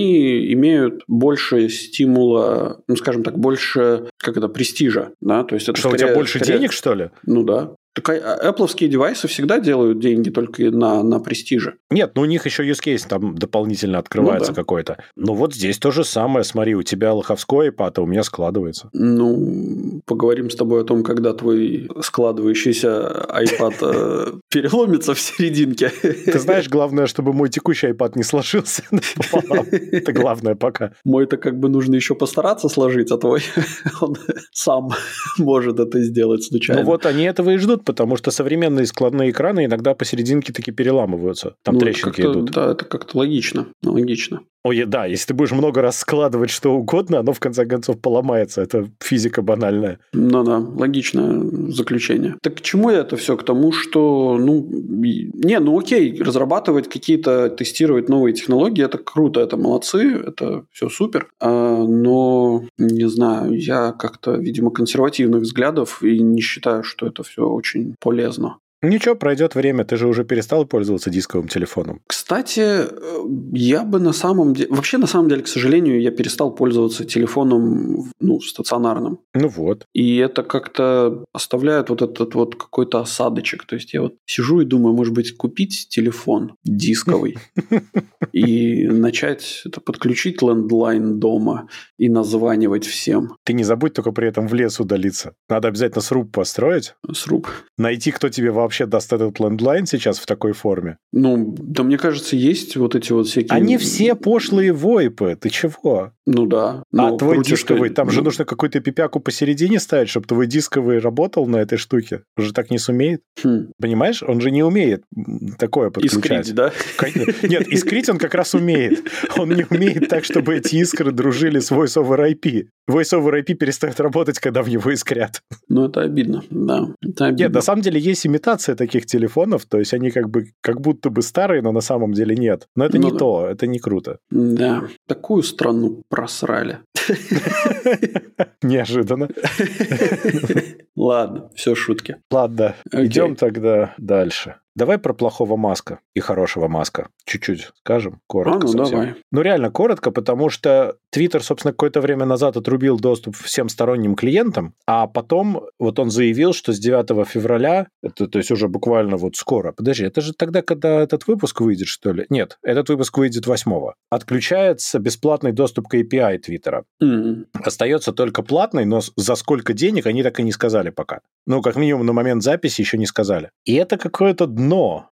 Speaker 1: имеют больше стимула, ну скажем так, больше, как это, престижа, да, то есть это
Speaker 2: что, у
Speaker 1: скорее-
Speaker 2: тебя больше
Speaker 1: скорее-
Speaker 2: денег, что ли?
Speaker 1: Ну да. Так а Apple девайсы всегда делают деньги только на, на престиже.
Speaker 2: Нет, ну у них еще use case там дополнительно открывается ну, да. какой-то. Ну вот здесь то же самое. Смотри, у тебя лоховской iPad, а у меня складывается.
Speaker 1: Ну, поговорим с тобой о том, когда твой складывающийся iPad переломится в серединке.
Speaker 2: Ты знаешь, главное, чтобы мой текущий iPad не сложился <laughs> Это главное пока.
Speaker 1: Мой-то как бы нужно еще постараться сложить, а твой <laughs> он сам может это сделать случайно.
Speaker 2: Ну вот они этого и ждут, потому что современные складные экраны иногда посерединке таки переламываются. Там ну, трещинки идут.
Speaker 1: Да, это как-то логично. Логично.
Speaker 2: Ой, да, если ты будешь много раз складывать что угодно, оно в конце концов поломается. Это физика банальная.
Speaker 1: Ну да, логичное заключение. Так к чему это все? К тому, что, ну, не, ну окей, разрабатывать какие-то, тестировать новые технологии, это круто, это молодцы, это все супер. А, но, не знаю, я как-то, видимо, консервативных взглядов и не считаю, что это все очень полезно.
Speaker 2: Ничего, пройдет время, ты же уже перестал пользоваться дисковым телефоном.
Speaker 1: Кстати, э, я бы на самом деле... Вообще, на самом деле, к сожалению, я перестал пользоваться телефоном, ну, стационарным.
Speaker 2: Ну вот.
Speaker 1: И это как-то оставляет вот этот вот какой-то осадочек. То есть я вот сижу и думаю, может быть, купить телефон дисковый <laughs> и начать это подключить лендлайн дома и названивать всем.
Speaker 2: Ты не забудь только при этом в лес удалиться. Надо обязательно сруб построить.
Speaker 1: Сруб.
Speaker 2: Найти, кто тебе вообще вообще даст этот лендлайн сейчас в такой форме?
Speaker 1: Ну, да мне кажется, есть вот эти вот всякие...
Speaker 2: Они все пошлые войпы, ты чего?
Speaker 1: Ну да.
Speaker 2: А твой дисковый, там ну... же нужно какую-то пипяку посередине ставить, чтобы твой дисковый работал на этой штуке. Он же так не сумеет. Хм. Понимаешь? Он же не умеет такое подключать.
Speaker 1: Искрить, да?
Speaker 2: Нет, искрить он как раз умеет. Он не умеет так, чтобы эти искры дружили с Voice over IP. Voice over IP перестает работать, когда в него искрят.
Speaker 1: Ну, это обидно, да. Это обидно.
Speaker 2: Нет, на самом деле есть имитация таких телефонов, то есть они как бы как будто бы старые, но на самом деле нет. Но это ну, не да. то, это не круто.
Speaker 1: Да, такую страну просрали. <laughs>
Speaker 2: Неожиданно. <laughs>
Speaker 1: Ладно, все шутки.
Speaker 2: Ладно, идем тогда дальше. Давай про плохого маска и хорошего маска. Чуть-чуть скажем, коротко. А, ну, совсем. давай. Ну, реально коротко, потому что Twitter, собственно, какое-то время назад отрубил доступ всем сторонним клиентам, а потом вот он заявил, что с 9 февраля, это, то есть уже буквально вот скоро, подожди, это же тогда, когда этот выпуск выйдет, что ли? Нет, этот выпуск выйдет 8 Отключается бесплатный доступ к API Твиттера. Mm-hmm. Остается только платный, но за сколько денег они так и не сказали пока. Ну, как минимум, на момент записи еще не сказали. И это какое-то дно,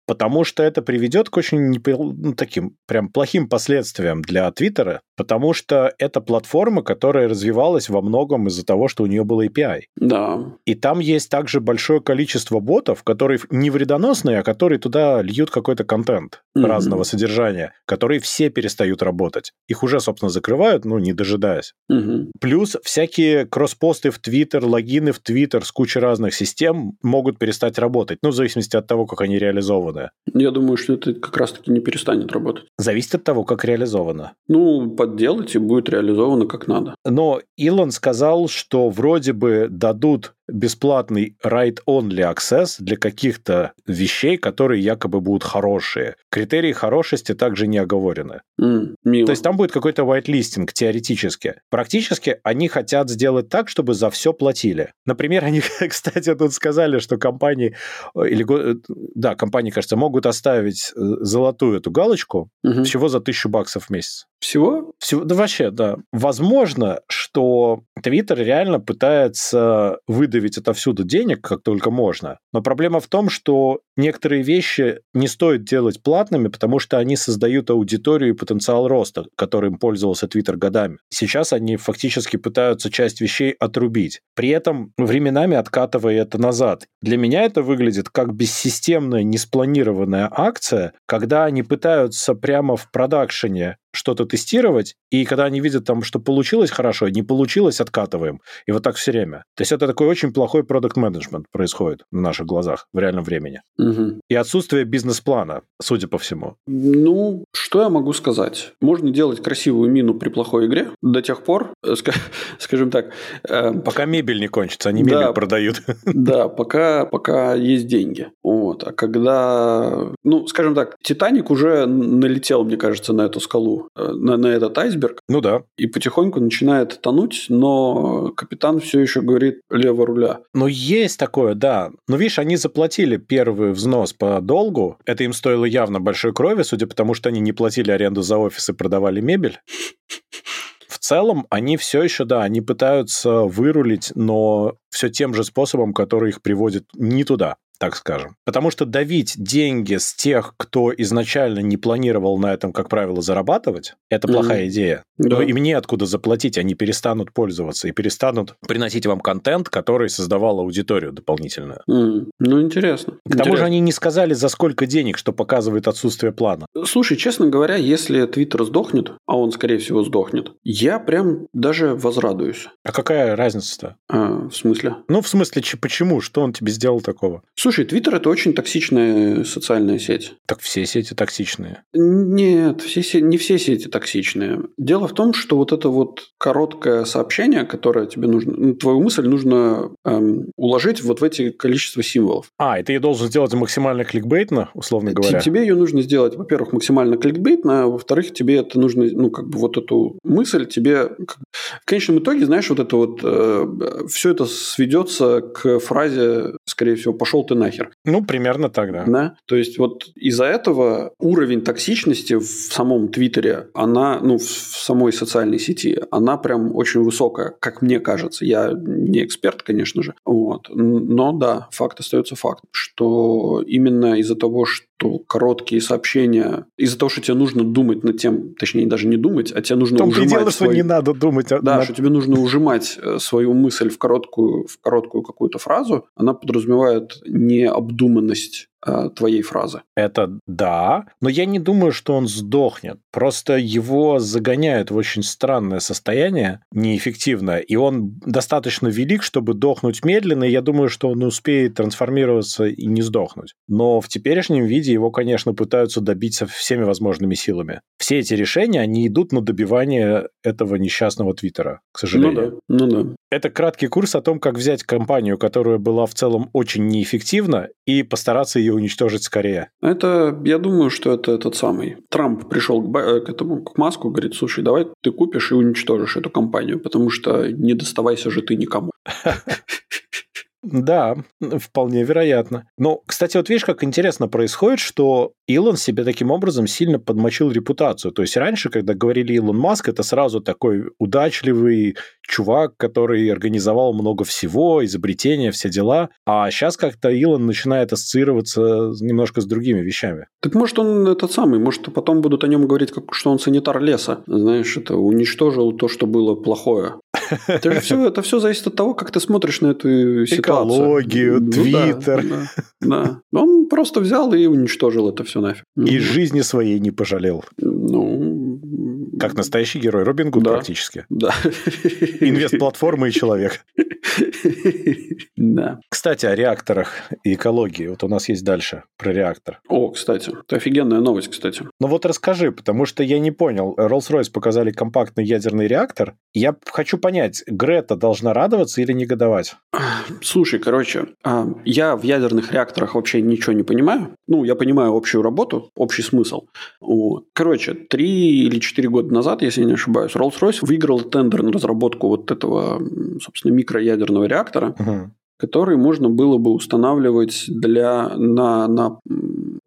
Speaker 2: потому что это приведет к очень ну, таким прям плохим последствиям для Твиттера, потому что это платформа, которая развивалась во многом из-за того, что у нее был API.
Speaker 1: Да.
Speaker 2: И там есть также большое количество ботов, которые не вредоносные, а которые туда льют какой-то контент mm-hmm. разного содержания, которые все перестают работать. Их уже, собственно, закрывают, ну, не дожидаясь.
Speaker 1: Mm-hmm.
Speaker 2: Плюс всякие кросспосты в Твиттер, логины в Твиттер с кучей разных систем могут перестать работать, ну, в зависимости от того, как они реализованы.
Speaker 1: Я думаю, что это как раз-таки не перестанет работать.
Speaker 2: Зависит от того, как реализовано.
Speaker 1: Ну, подделать и будет реализовано как надо.
Speaker 2: Но Илон сказал, что вроде бы дадут бесплатный write-only access для каких-то вещей, которые якобы будут хорошие. Критерии хорошести также не оговорены.
Speaker 1: Mm,
Speaker 2: То есть там будет какой-то whitelisting теоретически. Практически они хотят сделать так, чтобы за все платили. Например, они, <laughs> кстати, тут сказали, что компании, э, или, э, да, компании, кажется, могут оставить э, золотую эту галочку угу. всего за тысячу баксов в месяц.
Speaker 1: Всего?
Speaker 2: Всего, да вообще, да. Возможно, что Twitter реально пытается выдавить отовсюду денег, как только можно. Но проблема в том, что некоторые вещи не стоит делать платными, потому что они создают аудиторию и потенциал роста, которым пользовался Twitter годами. Сейчас они фактически пытаются часть вещей отрубить, при этом временами откатывая это назад. Для меня это выглядит как бессистемная, неспланированная акция, когда они пытаются прямо в продакшене что-то тестировать, и когда они видят там, что получилось хорошо, не получилось, откатываем. И вот так все время. То есть это такой очень плохой продукт менеджмент происходит на наших глазах в реальном времени.
Speaker 1: Угу.
Speaker 2: И отсутствие бизнес-плана, судя по всему.
Speaker 1: Ну, что я могу сказать? Можно делать красивую мину при плохой игре до тех пор, э, <laughs> скажем так...
Speaker 2: Э, пока мебель не кончится, они да, мебель продают. <laughs>
Speaker 1: Да, пока, пока есть деньги. Вот. А когда... Ну, скажем так, Титаник уже налетел, мне кажется, на эту скалу э, на, на этот айсберг.
Speaker 2: Ну да.
Speaker 1: И потихоньку начинает тонуть, но капитан все еще говорит лево руля.
Speaker 2: Ну, есть такое, да. Но видишь, они заплатили первый взнос по долгу. Это им стоило явно большой крови, судя по тому, что они не платили аренду за офис и продавали мебель. В целом, они все еще, да, они пытаются вырулить, но все тем же способом, который их приводит не туда так скажем. Потому что давить деньги с тех, кто изначально не планировал на этом, как правило, зарабатывать, это mm-hmm. плохая идея. Да. Но им неоткуда заплатить, они перестанут пользоваться и перестанут приносить вам контент, который создавал аудиторию дополнительную.
Speaker 1: Mm. Ну, интересно.
Speaker 2: К тому же они не сказали, за сколько денег, что показывает отсутствие плана.
Speaker 1: Слушай, честно говоря, если Твиттер сдохнет, а он, скорее всего, сдохнет, я прям даже возрадуюсь.
Speaker 2: А какая разница-то?
Speaker 1: А, в смысле?
Speaker 2: Ну, в смысле, почему? Что он тебе сделал такого?
Speaker 1: Слушай, Слушай, Твиттер это очень токсичная социальная сеть.
Speaker 2: Так все сети токсичные.
Speaker 1: Нет, все, не все сети токсичные. Дело в том, что вот это вот короткое сообщение, которое тебе нужно, ну, твою мысль нужно эм, уложить вот в эти количество символов.
Speaker 2: А, и ты должен сделать максимально кликбейтно, условно говоря.
Speaker 1: Тебе ее нужно сделать, во-первых, максимально кликбейтно, а во-вторых, тебе это нужно, ну, как бы вот эту мысль тебе... В конечном итоге, знаешь, вот это вот... Э, все это сведется к фразе, скорее всего, пошел ты нахер.
Speaker 2: Ну, примерно так, да.
Speaker 1: Да? То есть, вот из-за этого уровень токсичности в самом Твиттере, она, ну, в самой социальной сети, она прям очень высокая, как мне кажется. Я не эксперт, конечно же. Вот. Но да, факт остается факт, что именно из-за того, что короткие сообщения, из-за того, что тебе нужно думать над тем, точнее, даже не думать, а тебе нужно
Speaker 2: Том
Speaker 1: ужимать...
Speaker 2: дело, свой... что не надо думать. А
Speaker 1: да, над... что тебе нужно ужимать э, свою мысль в короткую, в короткую какую-то фразу, она подразумевает необдуманность твоей фразы.
Speaker 2: Это да, но я не думаю, что он сдохнет. Просто его загоняют в очень странное состояние, неэффективное, и он достаточно велик, чтобы дохнуть медленно, и я думаю, что он успеет трансформироваться и не сдохнуть. Но в теперешнем виде его, конечно, пытаются добиться всеми возможными силами. Все эти решения, они идут на добивание этого несчастного Твиттера, к сожалению.
Speaker 1: Ну да, ну да.
Speaker 2: Это краткий курс о том, как взять компанию, которая была в целом очень неэффективна, и постараться ее уничтожить скорее.
Speaker 1: Это, я думаю, что это этот самый. Трамп пришел к, э, к этому, к Маску, говорит, слушай, давай ты купишь и уничтожишь эту компанию, потому что не доставайся же ты никому. <laughs>
Speaker 2: Да, вполне вероятно. Но, кстати, вот видишь, как интересно происходит, что Илон себе таким образом сильно подмочил репутацию. То есть раньше, когда говорили Илон Маск, это сразу такой удачливый чувак, который организовал много всего, изобретения, все дела. А сейчас как-то Илон начинает ассоциироваться немножко с другими вещами.
Speaker 1: Так может он этот самый, может потом будут о нем говорить, как, что он санитар леса. Знаешь, это уничтожил то, что было плохое. Это все, это все зависит от того, как ты смотришь на эту ситуацию.
Speaker 2: Экологию, ну Твиттер.
Speaker 1: Ну, да, да. Он просто взял и уничтожил это все нафиг.
Speaker 2: И жизни своей не пожалел.
Speaker 1: Ну,
Speaker 2: как настоящий герой Робин Гуд
Speaker 1: да.
Speaker 2: практически.
Speaker 1: Да.
Speaker 2: Инвест-платформа и человек.
Speaker 1: Да.
Speaker 2: Кстати, о реакторах и экологии. Вот у нас есть дальше про реактор.
Speaker 1: О, кстати. Это офигенная новость, кстати.
Speaker 2: Ну вот расскажи, потому что я не понял. Rolls-Royce показали компактный ядерный реактор. Я хочу понять, Грета должна радоваться или негодовать?
Speaker 1: Слушай, короче, а, я в ядерных реакторах вообще ничего не понимаю. Ну, я понимаю общую работу, общий смысл. Короче, три или четыре года назад, если я не ошибаюсь, Rolls-Royce выиграл тендер на разработку вот этого, собственно, микроядерного реактора.
Speaker 2: Угу
Speaker 1: который можно было бы устанавливать для, на, на,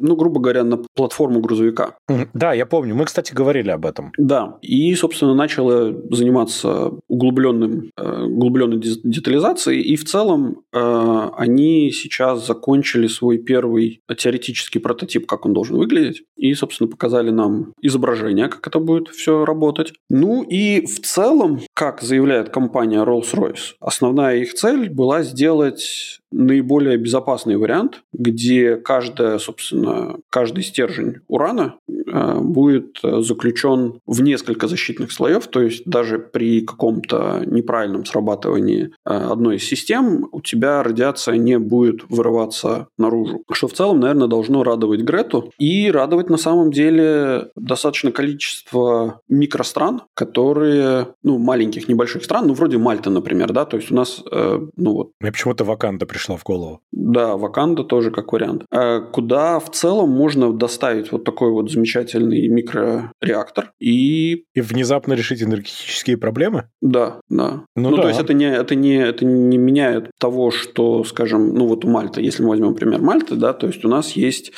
Speaker 1: ну, грубо говоря, на платформу грузовика.
Speaker 2: Да, я помню. Мы, кстати, говорили об этом.
Speaker 1: Да. И, собственно, начала заниматься углубленным, э, углубленной детализацией. И в целом э, они сейчас закончили свой первый теоретический прототип, как он должен выглядеть. И, собственно, показали нам изображение, как это будет все работать. Ну и в целом, как заявляет компания Rolls-Royce, основная их цель была сделать сделать наиболее безопасный вариант, где каждая, собственно, каждый стержень урана э, будет заключен в несколько защитных слоев, то есть даже при каком-то неправильном срабатывании э, одной из систем у тебя радиация не будет вырываться наружу. Что в целом, наверное, должно радовать Грету и радовать на самом деле достаточно количество микростран, которые, ну, маленьких, небольших стран, ну, вроде Мальты, например, да, то есть у нас, э, ну вот...
Speaker 2: Мне почему-то Ваканда пришла пришло в голову.
Speaker 1: Да, Ваканда тоже как вариант. А куда в целом можно доставить вот такой вот замечательный микрореактор и...
Speaker 2: И внезапно решить энергетические проблемы?
Speaker 1: Да, да. Ну, ну да. то есть это не, это, не, это не меняет того, что, скажем, ну вот у Мальты, если мы возьмем пример Мальты, да, то есть у нас есть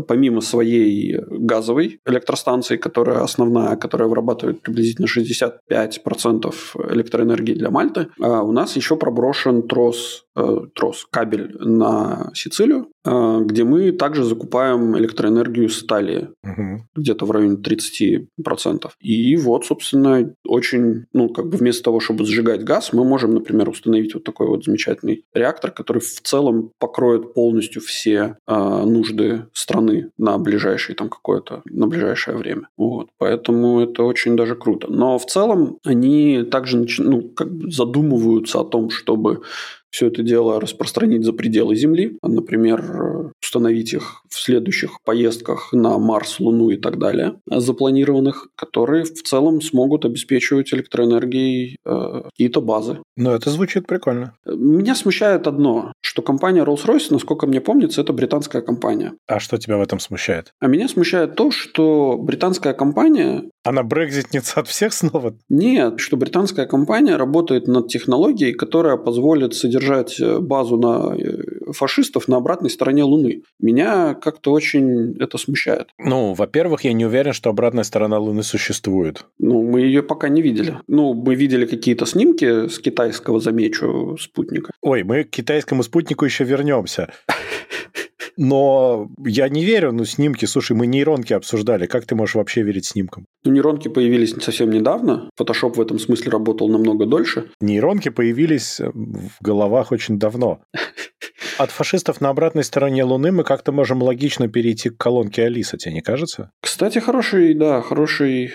Speaker 1: помимо своей газовой электростанции, которая основная, которая вырабатывает приблизительно 65% электроэнергии для Мальты, а у нас еще проброшен трос, э, трос, кабель на Сицилию, где мы также закупаем электроэнергию с Италии, угу. где-то в районе 30%. И вот, собственно, очень, ну, как бы вместо того, чтобы сжигать газ, мы можем, например, установить вот такой вот замечательный реактор, который в целом покроет полностью все э, нужды страны на ближайшее там какое-то, на ближайшее время. Вот. Поэтому это очень даже круто. Но в целом они также ну, как бы задумываются о том, чтобы все это дело распространить за пределы Земли, например, установить их в следующих поездках на Марс, Луну и так далее, запланированных, которые в целом смогут обеспечивать электроэнергией э, какие-то базы.
Speaker 2: Ну, это звучит прикольно.
Speaker 1: Меня смущает одно, что компания Rolls-Royce, насколько мне помнится, это британская компания.
Speaker 2: А что тебя в этом смущает?
Speaker 1: А меня смущает то, что британская компания...
Speaker 2: Она брекзитница от всех снова?
Speaker 1: Нет, что британская компания работает над технологией, которая позволит содержать держать э, базу на э, фашистов на обратной стороне Луны. Меня как-то очень это смущает.
Speaker 2: Ну, во-первых, я не уверен, что обратная сторона Луны существует.
Speaker 1: Ну, мы ее пока не видели. Ну, мы видели какие-то снимки с китайского, замечу, спутника.
Speaker 2: Ой, мы к китайскому спутнику еще вернемся. <laughs> Но я не верю, ну, снимки, слушай, мы нейронки обсуждали, как ты можешь вообще верить снимкам?
Speaker 1: Ну, нейронки появились совсем недавно, Photoshop в этом смысле работал намного дольше.
Speaker 2: Нейронки появились в головах очень давно. <laughs> От фашистов на обратной стороне Луны мы как-то можем логично перейти к колонке Алиса, тебе не кажется?
Speaker 1: Кстати, хороший, да, хороший...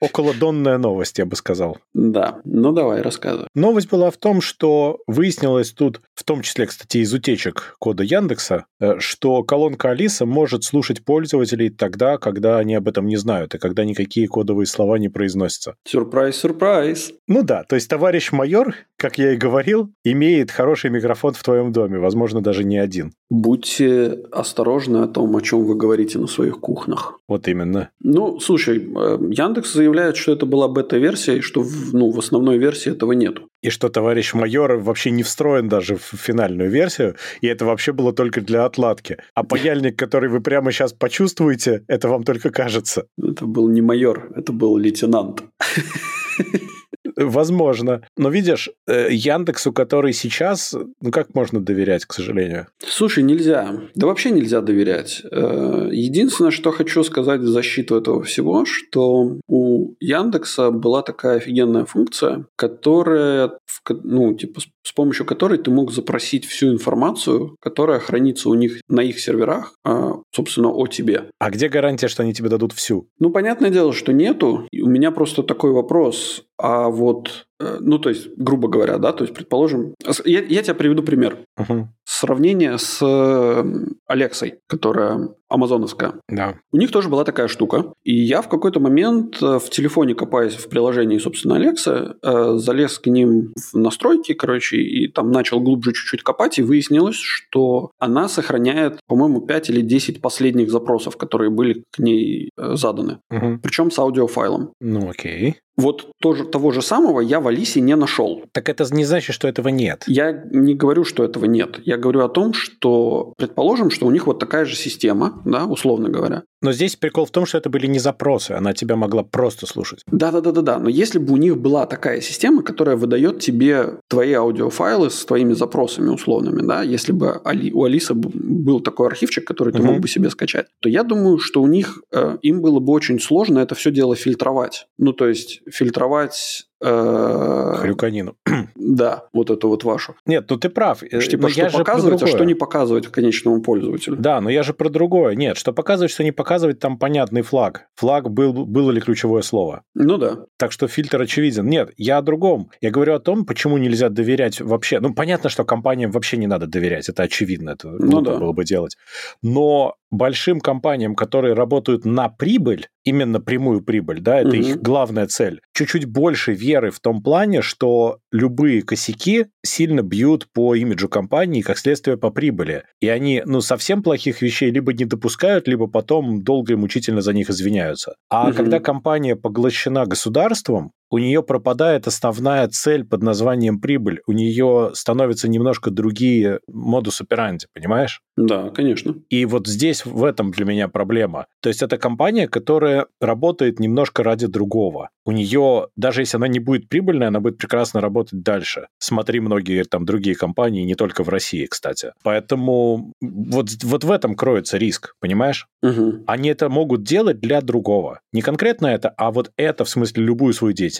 Speaker 2: Околодонная новость, я бы сказал.
Speaker 1: Да, ну давай, рассказывай.
Speaker 2: Новость была в том, что выяснилось тут, в том числе, кстати, из утечек кода Яндекса, э, что колонка Алиса может слушать пользователей тогда, когда они об этом не знают, и когда никакие кодовые слова не произносятся.
Speaker 1: Сюрприз, сюрприз.
Speaker 2: Ну да, то есть товарищ майор, как я и говорил, имеет хороший микрофон в твоем доме, возможно, даже не один.
Speaker 1: Будьте осторожны о том, о чем вы говорите на своих кухнях.
Speaker 2: Вот именно.
Speaker 1: Ну, слушай, э, Яндекс заявляет, что это была бета-версия, и что в, ну, в основной версии этого нету.
Speaker 2: И что товарищ майор вообще не встроен даже в финальную версию, и это вообще было только для отладки. А паяльник, который вы прямо сейчас почувствуете, это вам только кажется.
Speaker 1: Это был не майор, это был лейтенант. <laughs>
Speaker 2: Возможно. Но видишь, э, Яндексу, который сейчас, ну как можно доверять, к сожалению?
Speaker 1: Слушай, нельзя. Да вообще нельзя доверять. Э, единственное, что хочу сказать в защиту этого всего, что у Яндекса была такая офигенная функция, которая, ну, типа, с помощью которой ты мог запросить всю информацию, которая хранится у них на их серверах, а, собственно, о тебе.
Speaker 2: А где гарантия, что они тебе дадут всю?
Speaker 1: Ну, понятное дело, что нету. У меня просто такой вопрос. А вот Э, ну, то есть, грубо говоря, да, то есть, предположим, я, я тебе приведу пример.
Speaker 2: Угу.
Speaker 1: Сравнение с э, Алексой, которая амазоновская.
Speaker 2: Да.
Speaker 1: У них тоже была такая штука. И я в какой-то момент э, в телефоне, копаясь в приложении, собственно, Алекса, залез к ним в настройки, короче, и там начал глубже чуть-чуть копать, и выяснилось, что она сохраняет, по-моему, 5 или 10 последних запросов, которые были к ней заданы.
Speaker 2: Угу.
Speaker 1: Причем с аудиофайлом.
Speaker 2: Ну, окей.
Speaker 1: Вот тоже, того же самого я в Алисе не нашел.
Speaker 2: Так это не значит, что этого нет.
Speaker 1: Я не говорю, что этого нет. Я говорю о том, что предположим, что у них вот такая же система, да, условно говоря.
Speaker 2: Но здесь прикол в том, что это были не запросы, она тебя могла просто слушать.
Speaker 1: Да-да-да-да-да. Но если бы у них была такая система, которая выдает тебе твои аудиофайлы с твоими запросами условными, да, если бы у Алисы был такой архивчик, который ты угу. мог бы себе скачать, то я думаю, что у них э, им было бы очень сложно это все дело фильтровать. Ну, то есть фильтровать
Speaker 2: Хрюканину. <clears throat>
Speaker 1: Да, вот эту вот вашу.
Speaker 2: Нет, ну ты прав.
Speaker 1: Э, типа, что показывать, а что не показывать конечному пользователю.
Speaker 2: Да, но я же про другое. Нет, что показывать, что не показывать, там понятный флаг. Флаг был, было ли ключевое слово.
Speaker 1: Ну да.
Speaker 2: Так что фильтр очевиден. Нет, я о другом. Я говорю о том, почему нельзя доверять вообще. Ну, понятно, что компаниям вообще не надо доверять, это очевидно, это ну, да. было бы делать. Но большим компаниям, которые работают на прибыль, именно прямую прибыль, да, это угу. их главная цель, чуть-чуть больше веры в том плане, что любые косяки сильно бьют по имиджу компании, как следствие по прибыли. И они, ну, совсем плохих вещей либо не допускают, либо потом долго и мучительно за них извиняются. А угу. когда компания поглощена государством, у нее пропадает основная цель под названием прибыль. У нее становятся немножко другие модус операнди, понимаешь?
Speaker 1: Да, конечно.
Speaker 2: И вот здесь в этом для меня проблема. То есть это компания, которая работает немножко ради другого. У нее, даже если она не будет прибыльной, она будет прекрасно работать дальше. Смотри многие там другие компании, не только в России, кстати. Поэтому вот, вот в этом кроется риск, понимаешь? Угу. Они это могут делать для другого. Не конкретно это, а вот это, в смысле, любую свою деятельность.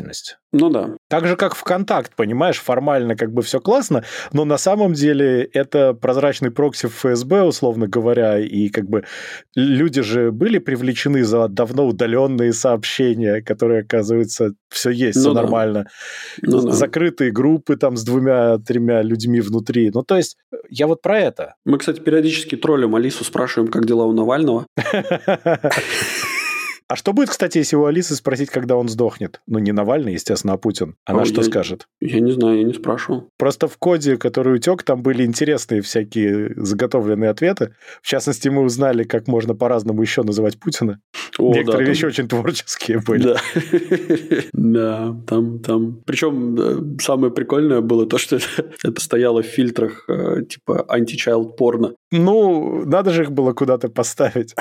Speaker 1: Ну да.
Speaker 2: Так же, как ВКонтакт, понимаешь, формально как бы все классно, но на самом деле это прозрачный прокси в ФСБ, условно говоря, и как бы люди же были привлечены за давно удаленные сообщения, которые, оказывается, все есть, ну, все да. нормально. Ну, да. Закрытые группы там с двумя-тремя людьми внутри. Ну, то есть, я вот про это.
Speaker 1: Мы, кстати, периодически троллим Алису, спрашиваем, как дела у Навального. <laughs>
Speaker 2: А что будет, кстати, если у Алисы спросить, когда он сдохнет? Ну, не Навальный, естественно, а Путин. Она О, что
Speaker 1: я,
Speaker 2: скажет?
Speaker 1: Я не знаю, я не спрашивал.
Speaker 2: Просто в коде, который утек, там были интересные всякие заготовленные ответы. В частности, мы узнали, как можно по-разному еще называть Путина. О, Некоторые да, вещи там... очень творческие были.
Speaker 1: Да. <laughs> да, там, там. Причем самое прикольное было то, что <laughs> это стояло в фильтрах э, типа анти-чайлд порно.
Speaker 2: Ну, надо же их было куда-то поставить.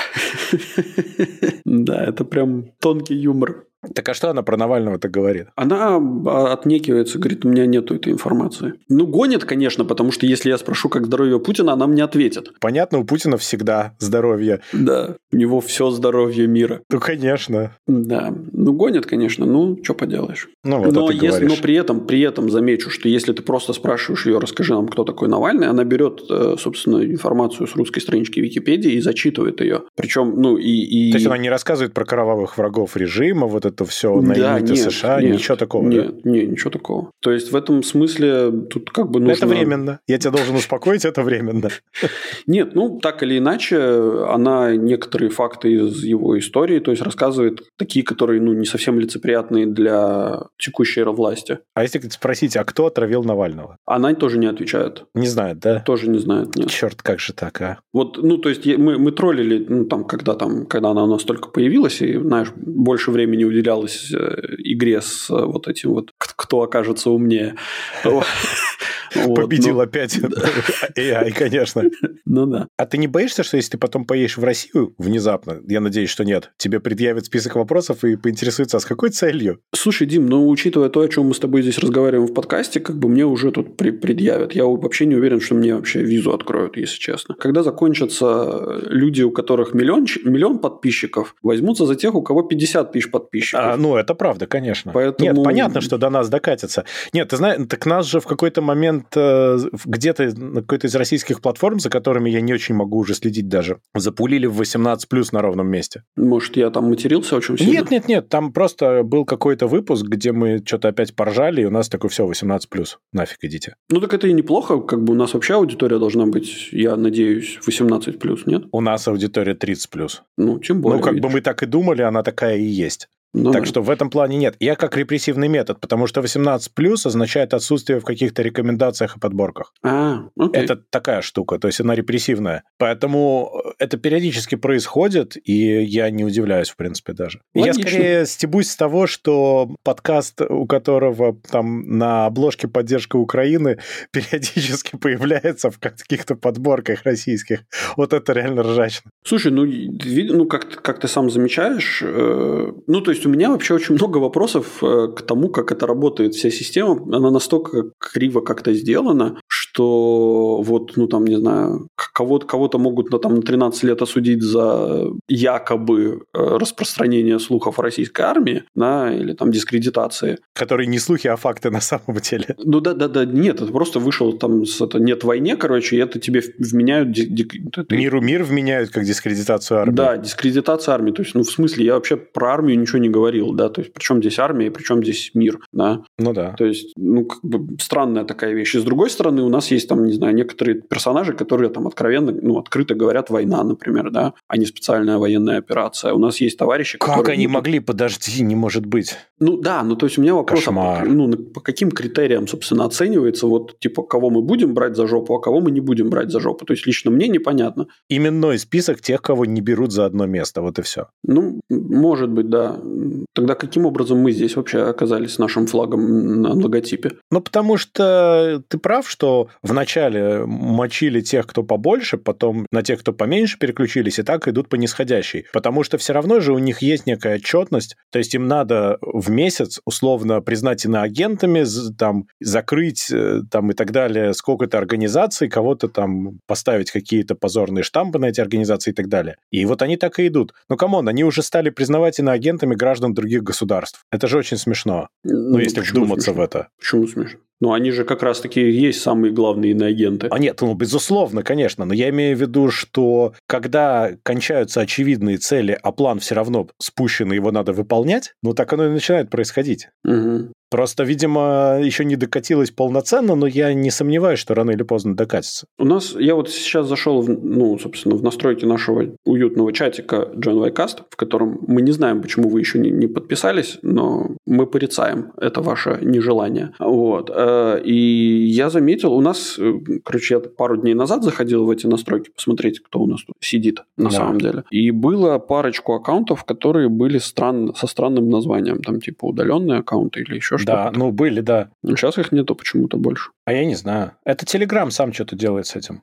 Speaker 2: <laughs>
Speaker 1: Да, это прям тонкий юмор.
Speaker 2: Так а что она про Навального-то говорит?
Speaker 1: Она а, отнекивается, говорит, у меня нету этой информации. Ну, гонит, конечно, потому что если я спрошу, как здоровье Путина, она мне ответит.
Speaker 2: Понятно, у Путина всегда здоровье.
Speaker 1: Да, у него все здоровье мира.
Speaker 2: Ну, конечно.
Speaker 1: Да, ну, гонит, конечно, ну, что поделаешь.
Speaker 2: Ну, вот
Speaker 1: но, если, но при этом, при этом замечу, что если ты просто спрашиваешь ее, расскажи нам, кто такой Навальный, она берет, э, собственно, информацию с русской странички Википедии и зачитывает ее. Причем, ну, и... и...
Speaker 2: То есть она не рассказывает про кровавых врагов режима, вот это все на да, нет, США, нет, ничего такого.
Speaker 1: Нет,
Speaker 2: да?
Speaker 1: нет, ничего такого. То есть в этом смысле тут как бы нужно...
Speaker 2: Это временно. Я тебя должен успокоить, это временно.
Speaker 1: Нет, ну так или иначе, она некоторые факты из его истории, то есть рассказывает такие, которые ну не совсем лицеприятные для текущей власти.
Speaker 2: А если спросить, а кто отравил Навального?
Speaker 1: Она тоже не отвечает.
Speaker 2: Не знает, да?
Speaker 1: Тоже не знает, нет.
Speaker 2: Черт, как же так, а?
Speaker 1: Вот, ну то есть мы, мы троллили, ну там, когда там, когда она у нас только появилась, и, знаешь, больше времени уделялось Э, игре с э, вот этим вот «Кто окажется умнее».
Speaker 2: Победил ну, опять AI, <laughs> конечно.
Speaker 1: Ну да.
Speaker 2: А ты не боишься, что если ты потом поедешь в Россию внезапно, я надеюсь, что нет, тебе предъявят список вопросов и поинтересуются, а с какой целью?
Speaker 1: Слушай, Дим, ну учитывая то, о чем мы с тобой здесь разговариваем в подкасте, как бы мне уже тут предъявят. Я вообще не уверен, что мне вообще визу откроют, если честно. Когда закончатся люди, у которых миллион, миллион подписчиков, возьмутся за тех, у кого 50 тысяч подписчиков.
Speaker 2: А, ну, это правда, конечно. Поэтому... Нет, понятно, что до нас докатится. Нет, ты знаешь, так нас же в какой-то момент э, где-то на какой-то из российских платформ, за которыми я не очень могу уже следить даже, запулили в 18 плюс на ровном месте.
Speaker 1: Может, я там матерился очень сильно?
Speaker 2: Нет, нет, нет, там просто был какой-то выпуск, где мы что-то опять поржали, и у нас такое все 18 плюс. Нафиг идите.
Speaker 1: Ну, так это и неплохо, как бы у нас вообще аудитория должна быть, я надеюсь, 18 плюс, нет?
Speaker 2: У нас аудитория 30 плюс.
Speaker 1: Ну, тем более.
Speaker 2: Ну, как видишь. бы мы так и думали, она такая и есть. Ну, так что в этом плане нет. Я как репрессивный метод, потому что 18 плюс означает отсутствие в каких-то рекомендациях и подборках.
Speaker 1: А, окей.
Speaker 2: Это такая штука, то есть она репрессивная. Поэтому это периодически происходит, и я не удивляюсь, в принципе, даже. Логично. Я скорее стебусь с того, что подкаст, у которого там на обложке поддержка Украины <laughs> периодически появляется в каких-то подборках российских. Вот это реально ржачно.
Speaker 1: Слушай, ну, ну как, как ты сам замечаешь, э, ну, то есть есть у меня вообще очень много вопросов э, к тому, как это работает вся система. Она настолько криво как-то сделана, что вот, ну там, не знаю, кого-то, кого-то могут ну, там, на 13 лет осудить за якобы э, распространение слухов о российской армии, да, или там дискредитации.
Speaker 2: Которые не слухи, а факты на самом деле.
Speaker 1: Ну да, да, да, нет, это просто вышел там с это нет войне, короче, и это тебе вменяют... Ди, ди,
Speaker 2: ты... Миру мир вменяют как дискредитацию армии.
Speaker 1: Да, дискредитация армии. То есть, ну, в смысле, я вообще про армию ничего не говорил, да, то есть, причем здесь армия, причем здесь мир, да.
Speaker 2: Ну да.
Speaker 1: То есть, ну, как бы странная такая вещь. И с другой стороны, у нас нас есть там, не знаю, некоторые персонажи, которые там откровенно, ну, открыто говорят война, например, да, а не специальная военная операция. У нас есть товарищи,
Speaker 2: как
Speaker 1: которые...
Speaker 2: они могли? Подожди, не может быть.
Speaker 1: Ну да, ну то есть у меня вопрос,
Speaker 2: Кошмар.
Speaker 1: ну по каким критериям, собственно, оценивается вот типа кого мы будем брать за жопу, а кого мы не будем брать за жопу. То есть лично мне непонятно.
Speaker 2: Именной список тех, кого не берут за одно место, вот и все.
Speaker 1: Ну, может быть, да. Тогда каким образом мы здесь вообще оказались с нашим флагом на логотипе?
Speaker 2: Ну, потому что ты прав, что вначале мочили тех, кто побольше, потом на тех, кто поменьше переключились, и так идут по нисходящей. Потому что все равно же у них есть некая отчетность, то есть им надо в месяц условно признать иноагентами, там, закрыть э, там и так далее сколько-то организаций, кого-то там поставить какие-то позорные штампы на эти организации и так далее. И вот они так и идут. Ну, come on, они уже стали признавать иноагентами граждан других государств. Это же очень смешно. Ну, если вдуматься
Speaker 1: смешно?
Speaker 2: в это.
Speaker 1: Почему смешно? Ну, они же как раз-таки есть самые главные иноагенты.
Speaker 2: А нет, ну, безусловно, конечно. Но я имею в виду, что когда кончаются очевидные цели, а план все равно спущен, и его надо выполнять, ну, так оно и начинает происходить.
Speaker 1: Угу.
Speaker 2: Просто, видимо, еще не докатилось полноценно, но я не сомневаюсь, что рано или поздно докатится.
Speaker 1: У нас, я вот сейчас зашел, в, ну, собственно, в настройки нашего уютного чатика John Cast, в котором мы не знаем, почему вы еще не, не подписались, но мы порицаем это ваше нежелание. Вот. Э, и я заметил, у нас, э, короче, я пару дней назад заходил в эти настройки посмотреть, кто у нас тут сидит на
Speaker 2: Да.
Speaker 1: самом деле. И было парочку аккаунтов, которые были стран, со странным названием, там типа удаленные аккаунты или еще
Speaker 2: Да,
Speaker 1: что-то.
Speaker 2: ну были, да.
Speaker 1: Но сейчас их нету почему-то больше.
Speaker 2: А я не знаю. Это Телеграм сам что-то делает с этим.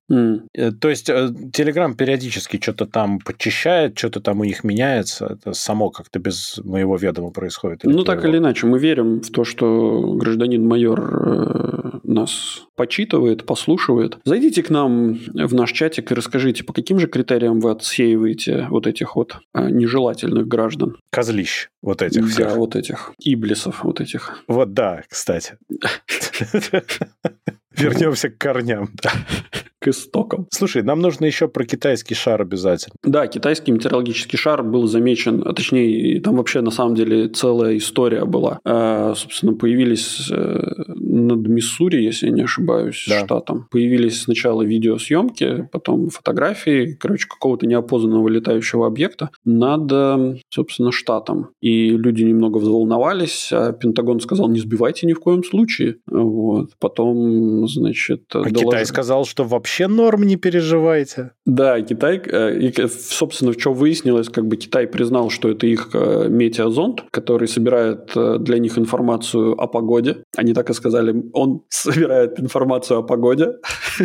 Speaker 2: Э, То есть э, Телеграм периодически что-то там подчищает, что-то там у них меняется. Это само как-то без моего ведома происходит.
Speaker 1: Ну, так или иначе, мы верим в то, что гражданин майор э, нас почитывает, послушивает. Зайдите к нам в наш чатик и расскажите, по каким же критериям вы отсеиваете вот этих вот э, нежелательных граждан.
Speaker 2: Козлищ вот этих
Speaker 1: да,
Speaker 2: всех.
Speaker 1: вот этих иблисов, вот этих.
Speaker 2: Вот да, кстати. <laughs> Вернемся к корням.
Speaker 1: К истокам.
Speaker 2: Слушай, нам нужно еще про китайский шар обязательно.
Speaker 1: Да, китайский метеорологический шар был замечен, а точнее, там вообще на самом деле целая история была. Э, собственно, появились э, над Миссури, если я не ошибаюсь,
Speaker 2: Да.
Speaker 1: штатом. Появились сначала видеосъемки, потом фотографии, короче, какого-то неопознанного летающего объекта над, э, собственно, штатом. И люди немного взволновались, а Пентагон сказал, не сбивайте ни в коем случае. Вот. Потом, значит...
Speaker 2: А
Speaker 1: доложили-
Speaker 2: Китай сказал, что вообще норм, не переживайте.
Speaker 1: да, Китай, э, и, э, собственно, что выяснилось, как бы Китай признал, что это их э, метеозонд, который собирает для них информацию о погоде. Они так и сказали, он <laughs> собирает информацию о погоде.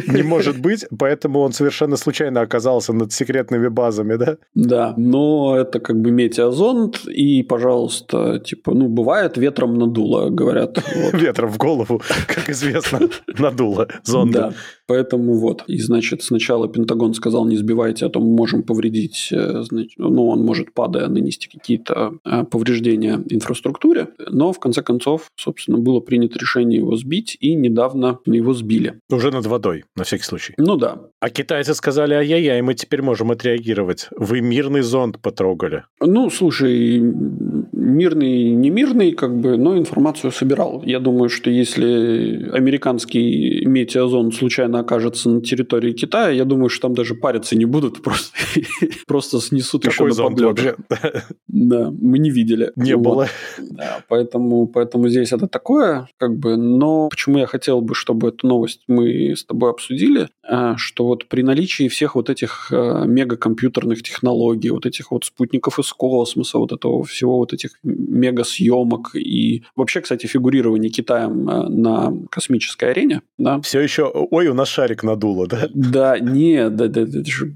Speaker 2: Не <laughs> может быть, поэтому он совершенно случайно оказался над секретными базами, да?
Speaker 1: Да, но это как бы метеозонд, и, пожалуйста, типа, ну, бывает, ветром надуло, говорят. <laughs>
Speaker 2: Ветром в голову, как известно, надуло зонда.
Speaker 1: Да, поэтому вот. И, значит, сначала Пентагон сказал, не сбивайте, а то мы можем повредить, э, знач- ну, он может, падая, нанести какие-то э, повреждения инфраструктуре. Но, в конце концов, собственно, было принято решение его сбить, и недавно его сбили.
Speaker 2: Уже над водой, на всякий случай.
Speaker 1: Ну да.
Speaker 2: А китайцы сказали, ай-яй-яй, мы теперь можем отреагировать. Вы мирный зонд потрогали.
Speaker 1: Ну, слушай, мирный, не мирный, как бы, но информацию собирал. Я думаю, что если американский метеозонд случайно окажется на территории Китая, я думаю, что там даже париться не будут, <laughs> просто, просто снесут еще
Speaker 2: Какой
Speaker 1: на
Speaker 2: зонд
Speaker 1: подлёт.
Speaker 2: вообще?
Speaker 1: Да, мы не видели.
Speaker 2: Не
Speaker 1: Вот.
Speaker 2: было.
Speaker 1: Да, поэтому, поэтому здесь это такое, как бы, но почему я хотел бы, чтобы эту новость мы с тобой обсудили, а, что вот при наличии всех вот этих а, мегакомпьютерных технологий, вот этих вот спутников из космоса, вот этого всего вот этих мегасъемок и вообще, кстати, фигурирование Китаем а, на космической арене, да,
Speaker 2: Все еще, ой, у нас шарик надуло, да?
Speaker 1: да, не, да, да, это же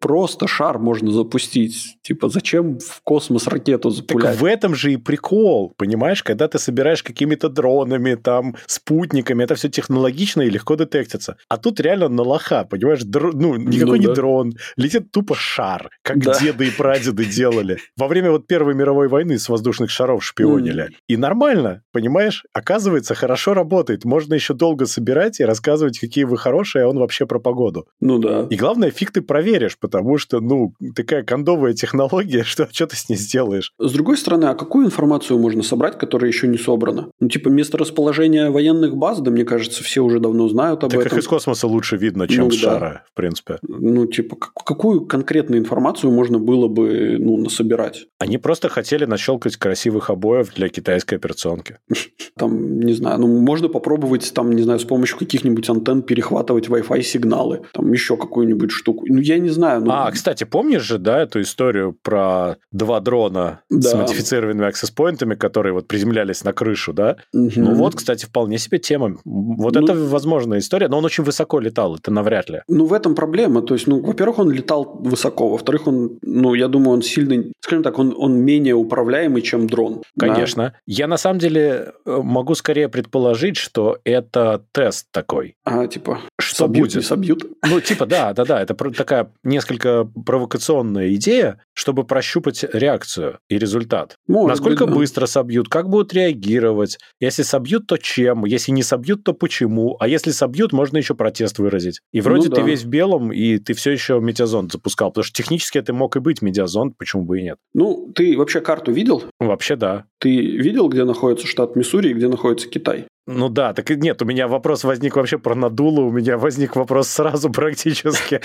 Speaker 1: просто шар можно запустить. Типа, зачем в космос ракету
Speaker 2: Так
Speaker 1: запулять?
Speaker 2: в этом же и прикол, понимаешь, когда ты собираешь какими-то дронами, там, спутниками, это все технологично и легко детектится. А тут реально на лоха, понимаешь, др- ну, никакой
Speaker 1: Ну
Speaker 2: не
Speaker 1: да.
Speaker 2: дрон, летит тупо шар, как
Speaker 1: Да.
Speaker 2: деды и прадеды делали. Во время вот Первой мировой войны с воздушных шаров шпионили. И нормально, понимаешь, оказывается, хорошо работает. Можно еще долго собирать и рассказывать, какие вы хорошие, а он вообще про погоду.
Speaker 1: Ну да.
Speaker 2: И главное, фиг ты проверишь, потому что, ну, такая кондовая технология, <laughs> что, что ты с ней сделаешь?
Speaker 1: С другой стороны, а какую информацию можно собрать, которая еще не собрана? Ну, типа, месторасположение военных баз, да, мне кажется, все уже давно знают об
Speaker 2: так
Speaker 1: этом.
Speaker 2: их из космоса лучше видно, чем
Speaker 1: Ну,
Speaker 2: с
Speaker 1: да.
Speaker 2: шара, в принципе.
Speaker 1: Ну, типа, как- какую конкретную информацию можно было бы, ну, насобирать?
Speaker 2: Они просто хотели нащелкать красивых обоев для китайской операционки. <laughs>
Speaker 1: Там, не знаю, ну, можно попробовать, там, не знаю, с помощью каких-нибудь антенн перехватывать Wi-Fi сигналы, там, еще какую-нибудь штуку. Ну, я не знаю. Ну,
Speaker 2: А, кстати, помнишь же, да, эту историю про два дрона с
Speaker 1: Да.
Speaker 2: модифицированными аксесс-поинтами, которые вот приземлялись на крышу, да?
Speaker 1: мгм.
Speaker 2: Ну вот, кстати, вполне себе тема. Вот
Speaker 1: Ну-
Speaker 2: это возможная история, но он очень высоко летал, это навряд ли.
Speaker 1: Ну, в этом проблема. То есть, ну, во-первых, он летал высоко. Во-вторых, он, ну, я думаю, он сильно, скажем так, он, он менее управляемый, чем дрон. Да.
Speaker 2: Конечно. Я на самом деле э, могу скорее предположить, что это тест такой.
Speaker 1: А, типа, собьют,
Speaker 2: будет?
Speaker 1: собьют.
Speaker 2: Ну, типа, да, да, да, это такая несколько провокационная идея, чтобы прощупать реакцию и результат.
Speaker 1: Может
Speaker 2: Насколько
Speaker 1: быть, да.
Speaker 2: быстро собьют, как будут реагировать. Если собьют, то чем? Если не собьют, то почему? А если собьют, можно еще протест выразить. И вроде
Speaker 1: Ну
Speaker 2: ты
Speaker 1: да.
Speaker 2: весь в белом, и ты все еще метеозонд запускал. Потому что технически это мог и быть медиазонд, почему бы и нет.
Speaker 1: Ну, ты вообще карту видел?
Speaker 2: Вообще да.
Speaker 1: Ты видел, где находится штат Миссури и где находится Китай?
Speaker 2: Ну да, так и нет, у меня вопрос возник вообще про надуло, у меня возник вопрос сразу практически.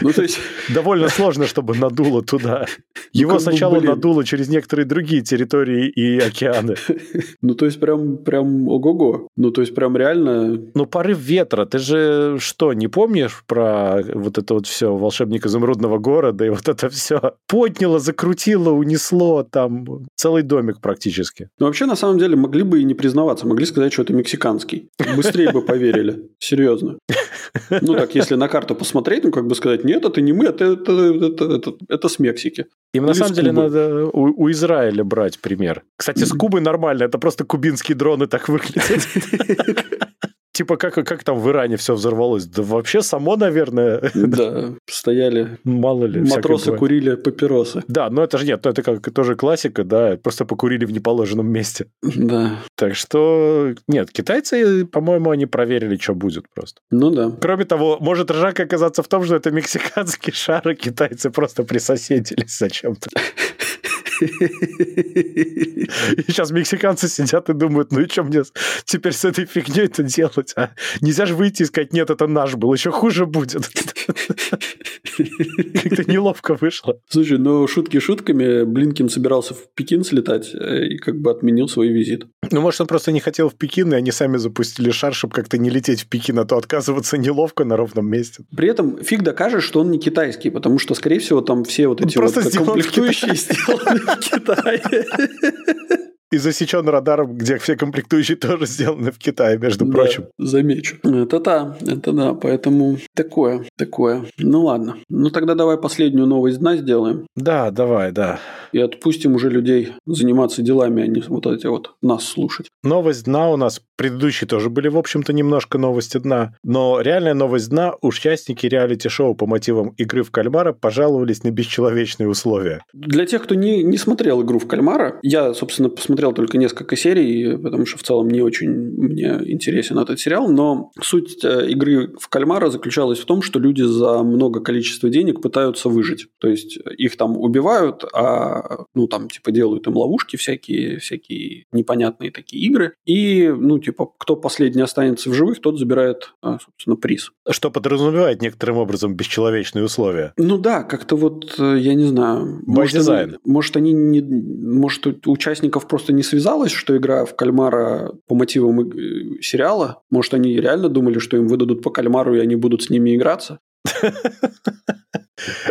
Speaker 1: Ну, то есть,
Speaker 2: Довольно сложно, чтобы надуло туда.
Speaker 1: Ну,
Speaker 2: Его сначала надуло через некоторые другие территории и океаны. <laughs>
Speaker 1: ну, то есть, прям, прям ого-го. Ну, то есть, прям реально...
Speaker 2: Ну, порыв ветра, ты же что, не помнишь про вот это вот все волшебник изумрудного города и вот это все подняло, закрутило, унесло там целый домик практически.
Speaker 1: Ну, вообще, на самом деле, могли бы и не признаваться. Могли сказать, что это мексиканский. Быстрее бы поверили. Серьезно. Ну, так, если на карту посмотреть, ну, как бы сказать, нет, это не мы, это, это, это, это, это с Мексики.
Speaker 2: Им на самом деле надо у, у Израиля брать пример. Кстати, с <clears throat> Кубы нормально, это просто кубинские дроны так выглядят. <laughs> Типа как, как там в Иране все взорвалось? Да вообще само, наверное, <laughs>
Speaker 1: Да, стояли
Speaker 2: мало ли.
Speaker 1: матросы, курили папиросы.
Speaker 2: Да, но это же нет, это как тоже классика, да, просто покурили в неположенном месте.
Speaker 1: Да,
Speaker 2: Так что, нет, китайцы, по-моему, они проверили, что будет просто.
Speaker 1: ну да.
Speaker 2: Кроме того, может ржак оказаться в том, что это мексиканский <laughs> шар, и китайцы просто присоседились зачем-то. <laughs> <laughs> И сейчас мексиканцы сидят и думают, ну и что мне теперь с этой фигней-то делать? А нельзя же выйти и сказать, нет, это наш был, еще хуже будет. <laughs> Как-то неловко вышло.
Speaker 1: Слушай, ну шутки шутками, Блинкин собирался в Пекин слетать э, и как бы отменил свой визит.
Speaker 2: Ну, может, он просто не хотел в Пекин, и они сами запустили шар, чтобы как-то не лететь в Пекин, а то отказываться неловко на ровном месте.
Speaker 1: При этом фиг докажешь, что он не китайский, потому что, скорее всего, там все вот
Speaker 2: Он
Speaker 1: эти вот
Speaker 2: просто сделан в
Speaker 1: комплектующие сделаны в Китае.
Speaker 2: И засечен радаром, где все комплектующие тоже сделаны в Китае, между
Speaker 1: Да,
Speaker 2: прочим.
Speaker 1: замечу. Это да, это да, поэтому такое, такое. Ну ладно. Ну тогда давай последнюю новость дна сделаем
Speaker 2: Да, давай, да.
Speaker 1: и отпустим уже людей заниматься делами, а не вот эти вот нас слушать.
Speaker 2: Новость дна у нас, предыдущие тоже были, в общем-то, немножко новости дна, но реальная новость дна, участники реалити-шоу по мотивам игры в кальмара пожаловались на бесчеловечные условия.
Speaker 1: Для тех, кто не, не смотрел игру в кальмара, я, собственно, посмотрел только несколько серий, потому что в целом не очень мне интересен этот сериал, но суть э, игры в кальмара заключалась в том, что люди за много количества денег пытаются выжить. То есть их там убивают, а ну там типа делают им ловушки всякие, всякие непонятные такие игры. И ну типа кто последний останется в живых, тот забирает, а, собственно, приз.
Speaker 2: Что подразумевает некоторым образом бесчеловечные условия.
Speaker 1: Ну да, как-то вот, э, я не знаю.
Speaker 2: By
Speaker 1: Может,
Speaker 2: design.
Speaker 1: они, может, они не... Может, у участников просто не связалось, что игра в кальмара по мотивам э, сериала? Может, они реально думали, что им выдадут по кальмару, и они будут с ними играться? <laughs>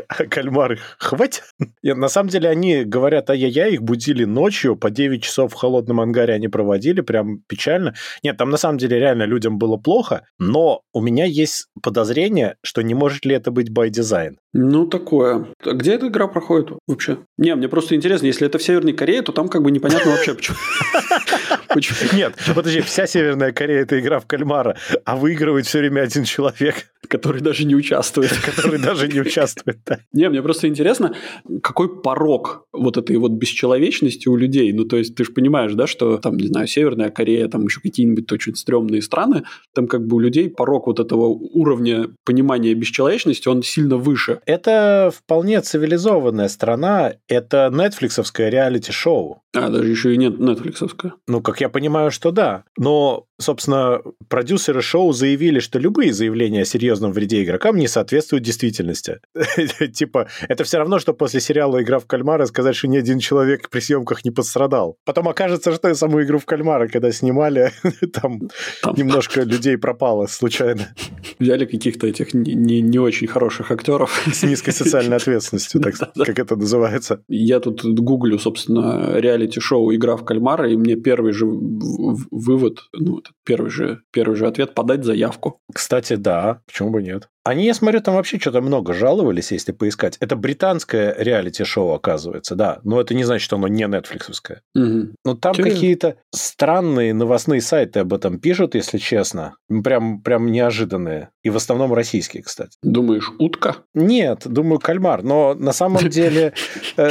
Speaker 2: А <laughs> кальмары хватит? Нет, на самом деле они говорят, ай-яй-яй, их будили ночью, по 9 часов в холодном ангаре они проводили, прям печально. Нет, там на самом деле реально людям было плохо, но у меня есть подозрение, что не может ли это быть design.
Speaker 1: Ну, такое. А где эта игра проходит вообще? Не, мне просто интересно, если это в Северной Корее, то там как бы непонятно вообще, почему. <laughs> <laughs>
Speaker 2: Нет, подожди, вся Северная Корея это игра в кальмара, а выигрывает все время один человек. <laughs>
Speaker 1: Который даже не участвует. <laughs>
Speaker 2: Который даже не участвует, да.
Speaker 1: Не, мне просто интересно, какой порог вот этой вот бесчеловечности у людей. Ну, то есть, ты же понимаешь, да, что там, не знаю, Северная Корея, там еще какие-нибудь очень стрёмные страны, там как бы у людей порог вот этого уровня понимания бесчеловечности, он сильно выше.
Speaker 2: Это вполне цивилизованная страна, это нетфликсовское реалити-шоу.
Speaker 1: А, даже еще и нет нетфликсовское.
Speaker 2: Ну, как я понимаю, что да. Но, собственно, продюсеры шоу заявили, что любые заявления о серьезном вреде игрокам не соответствуют действительности. <laughs> Типа, это все равно, что после сериала «Игра в кальмара» сказать, что ни один человек при съемках не пострадал. Потом окажется, что саму «Игру в кальмара», когда снимали, <laughs> там немножко людей пропало случайно.
Speaker 1: Взяли каких-то этих не очень хороших актеров.
Speaker 2: С низкой социальной ответственностью, так <laughs> как это называется.
Speaker 1: Я тут гуглю, собственно, реалити-шоу «Игра в кальмара», и мне первый же вывод, ну, первый же, первый же ответ – подать заявку.
Speaker 2: Кстати, да, почему бы нет? Они, я смотрю, там вообще что-то много жаловались, если поискать. Это британское реалити-шоу, оказывается, да. Но это не значит, что оно не нетфликсовское. Угу. Но там Че? какие-то странные новостные сайты об этом пишут, если честно. Прям, прям неожиданные. И в основном российские, кстати.
Speaker 1: Думаешь, утка?
Speaker 2: Нет, думаю, кальмар. Но на самом <laughs> деле, э,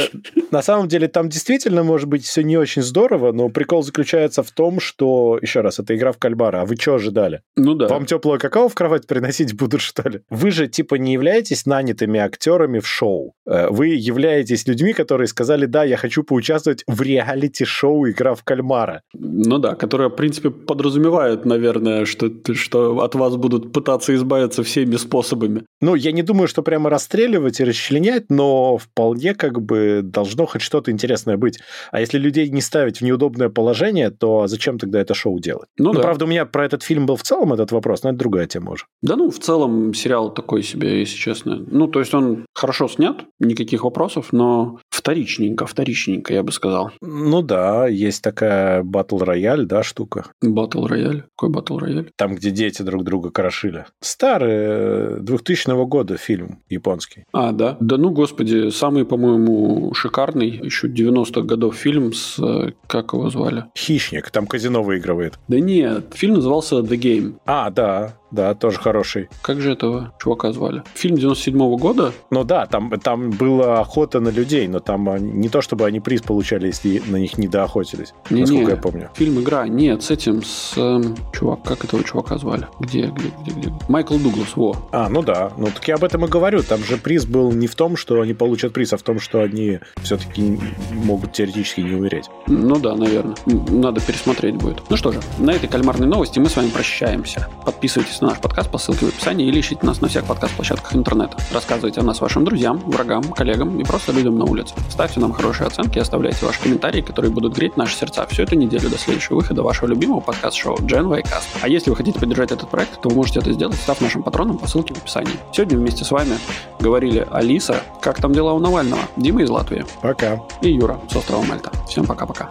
Speaker 2: на самом деле там действительно может быть все не очень здорово, но прикол заключается в том, что, еще раз, это игра в кальмара. А вы что ожидали?
Speaker 1: Ну да.
Speaker 2: Вам теплого какао в кровать приносить будут, что ли? Вы же типа не являетесь нанятыми актерами в шоу. Э, вы являетесь людьми, которые сказали, да, я хочу поучаствовать в реалити-шоу «Игра в кальмара».
Speaker 1: Ну да, которая, в принципе, подразумевает, наверное, что, что от вас будут пытаться избавиться всеми способами.
Speaker 2: Ну, я не думаю, что прямо расстреливать и расчленять, но вполне как бы должно хоть что-то интересное быть. А если людей не ставить в неудобное положение, то зачем тогда это шоу делать? Ну, ну да. правда, у меня про этот фильм был в целом этот вопрос, но это другая тема уже.
Speaker 1: Да ну, в целом сериал такой себе, если честно. Ну, то есть он хорошо снят, никаких вопросов, но вторичненько, вторичненько, я бы сказал.
Speaker 2: Ну да, есть такая батл рояль, да, штука.
Speaker 1: Батл рояль? Какой батл рояль?
Speaker 2: Там, где дети друг друга крошили. Старый, 2000 года фильм японский.
Speaker 1: А, да? Да ну, господи, самый, по-моему, шикарный, еще 90-х годов фильм с... Как его звали?
Speaker 2: Хищник, там казино выигрывает.
Speaker 1: Да нет, фильм назывался The Game.
Speaker 2: А, да, да, тоже хороший.
Speaker 1: Как же этого чувака звали? Фильм 97-го года?
Speaker 2: Ну да, там, там была охота на людей, но там не то, чтобы они приз получали, если на них не доохотились, не, насколько не, я помню.
Speaker 1: Фильм «Игра». Нет, с этим, с... Э, чувак, как этого чувака звали? Где, где, где, где? Майкл Дуглас, во.
Speaker 2: А, ну да. Ну так я об этом и говорю. Там же приз был не в том, что они получат приз, а в том, что они все-таки могут теоретически не умереть.
Speaker 1: Ну да, наверное. Надо пересмотреть будет. Ну что же, на этой кальмарной новости мы с вами прощаемся. Подписывайтесь на наш подкаст по ссылке в описании или ищите нас на всех подкаст-площадках интернета. Рассказывайте о нас вашим друзьям, врагам, коллегам и просто людям на улице. Ставьте нам хорошие оценки и оставляйте ваши комментарии, которые будут греть наши сердца всю эту неделю до следующего выхода вашего любимого подкаст-шоу Gen Cast. А если вы хотите поддержать этот проект, то вы можете это сделать, став нашим патроном по ссылке в описании. Сегодня вместе с вами говорили Алиса, как там дела у Навального, Дима из Латвии.
Speaker 2: Пока.
Speaker 1: И Юра с острова Мальта. Всем пока-пока.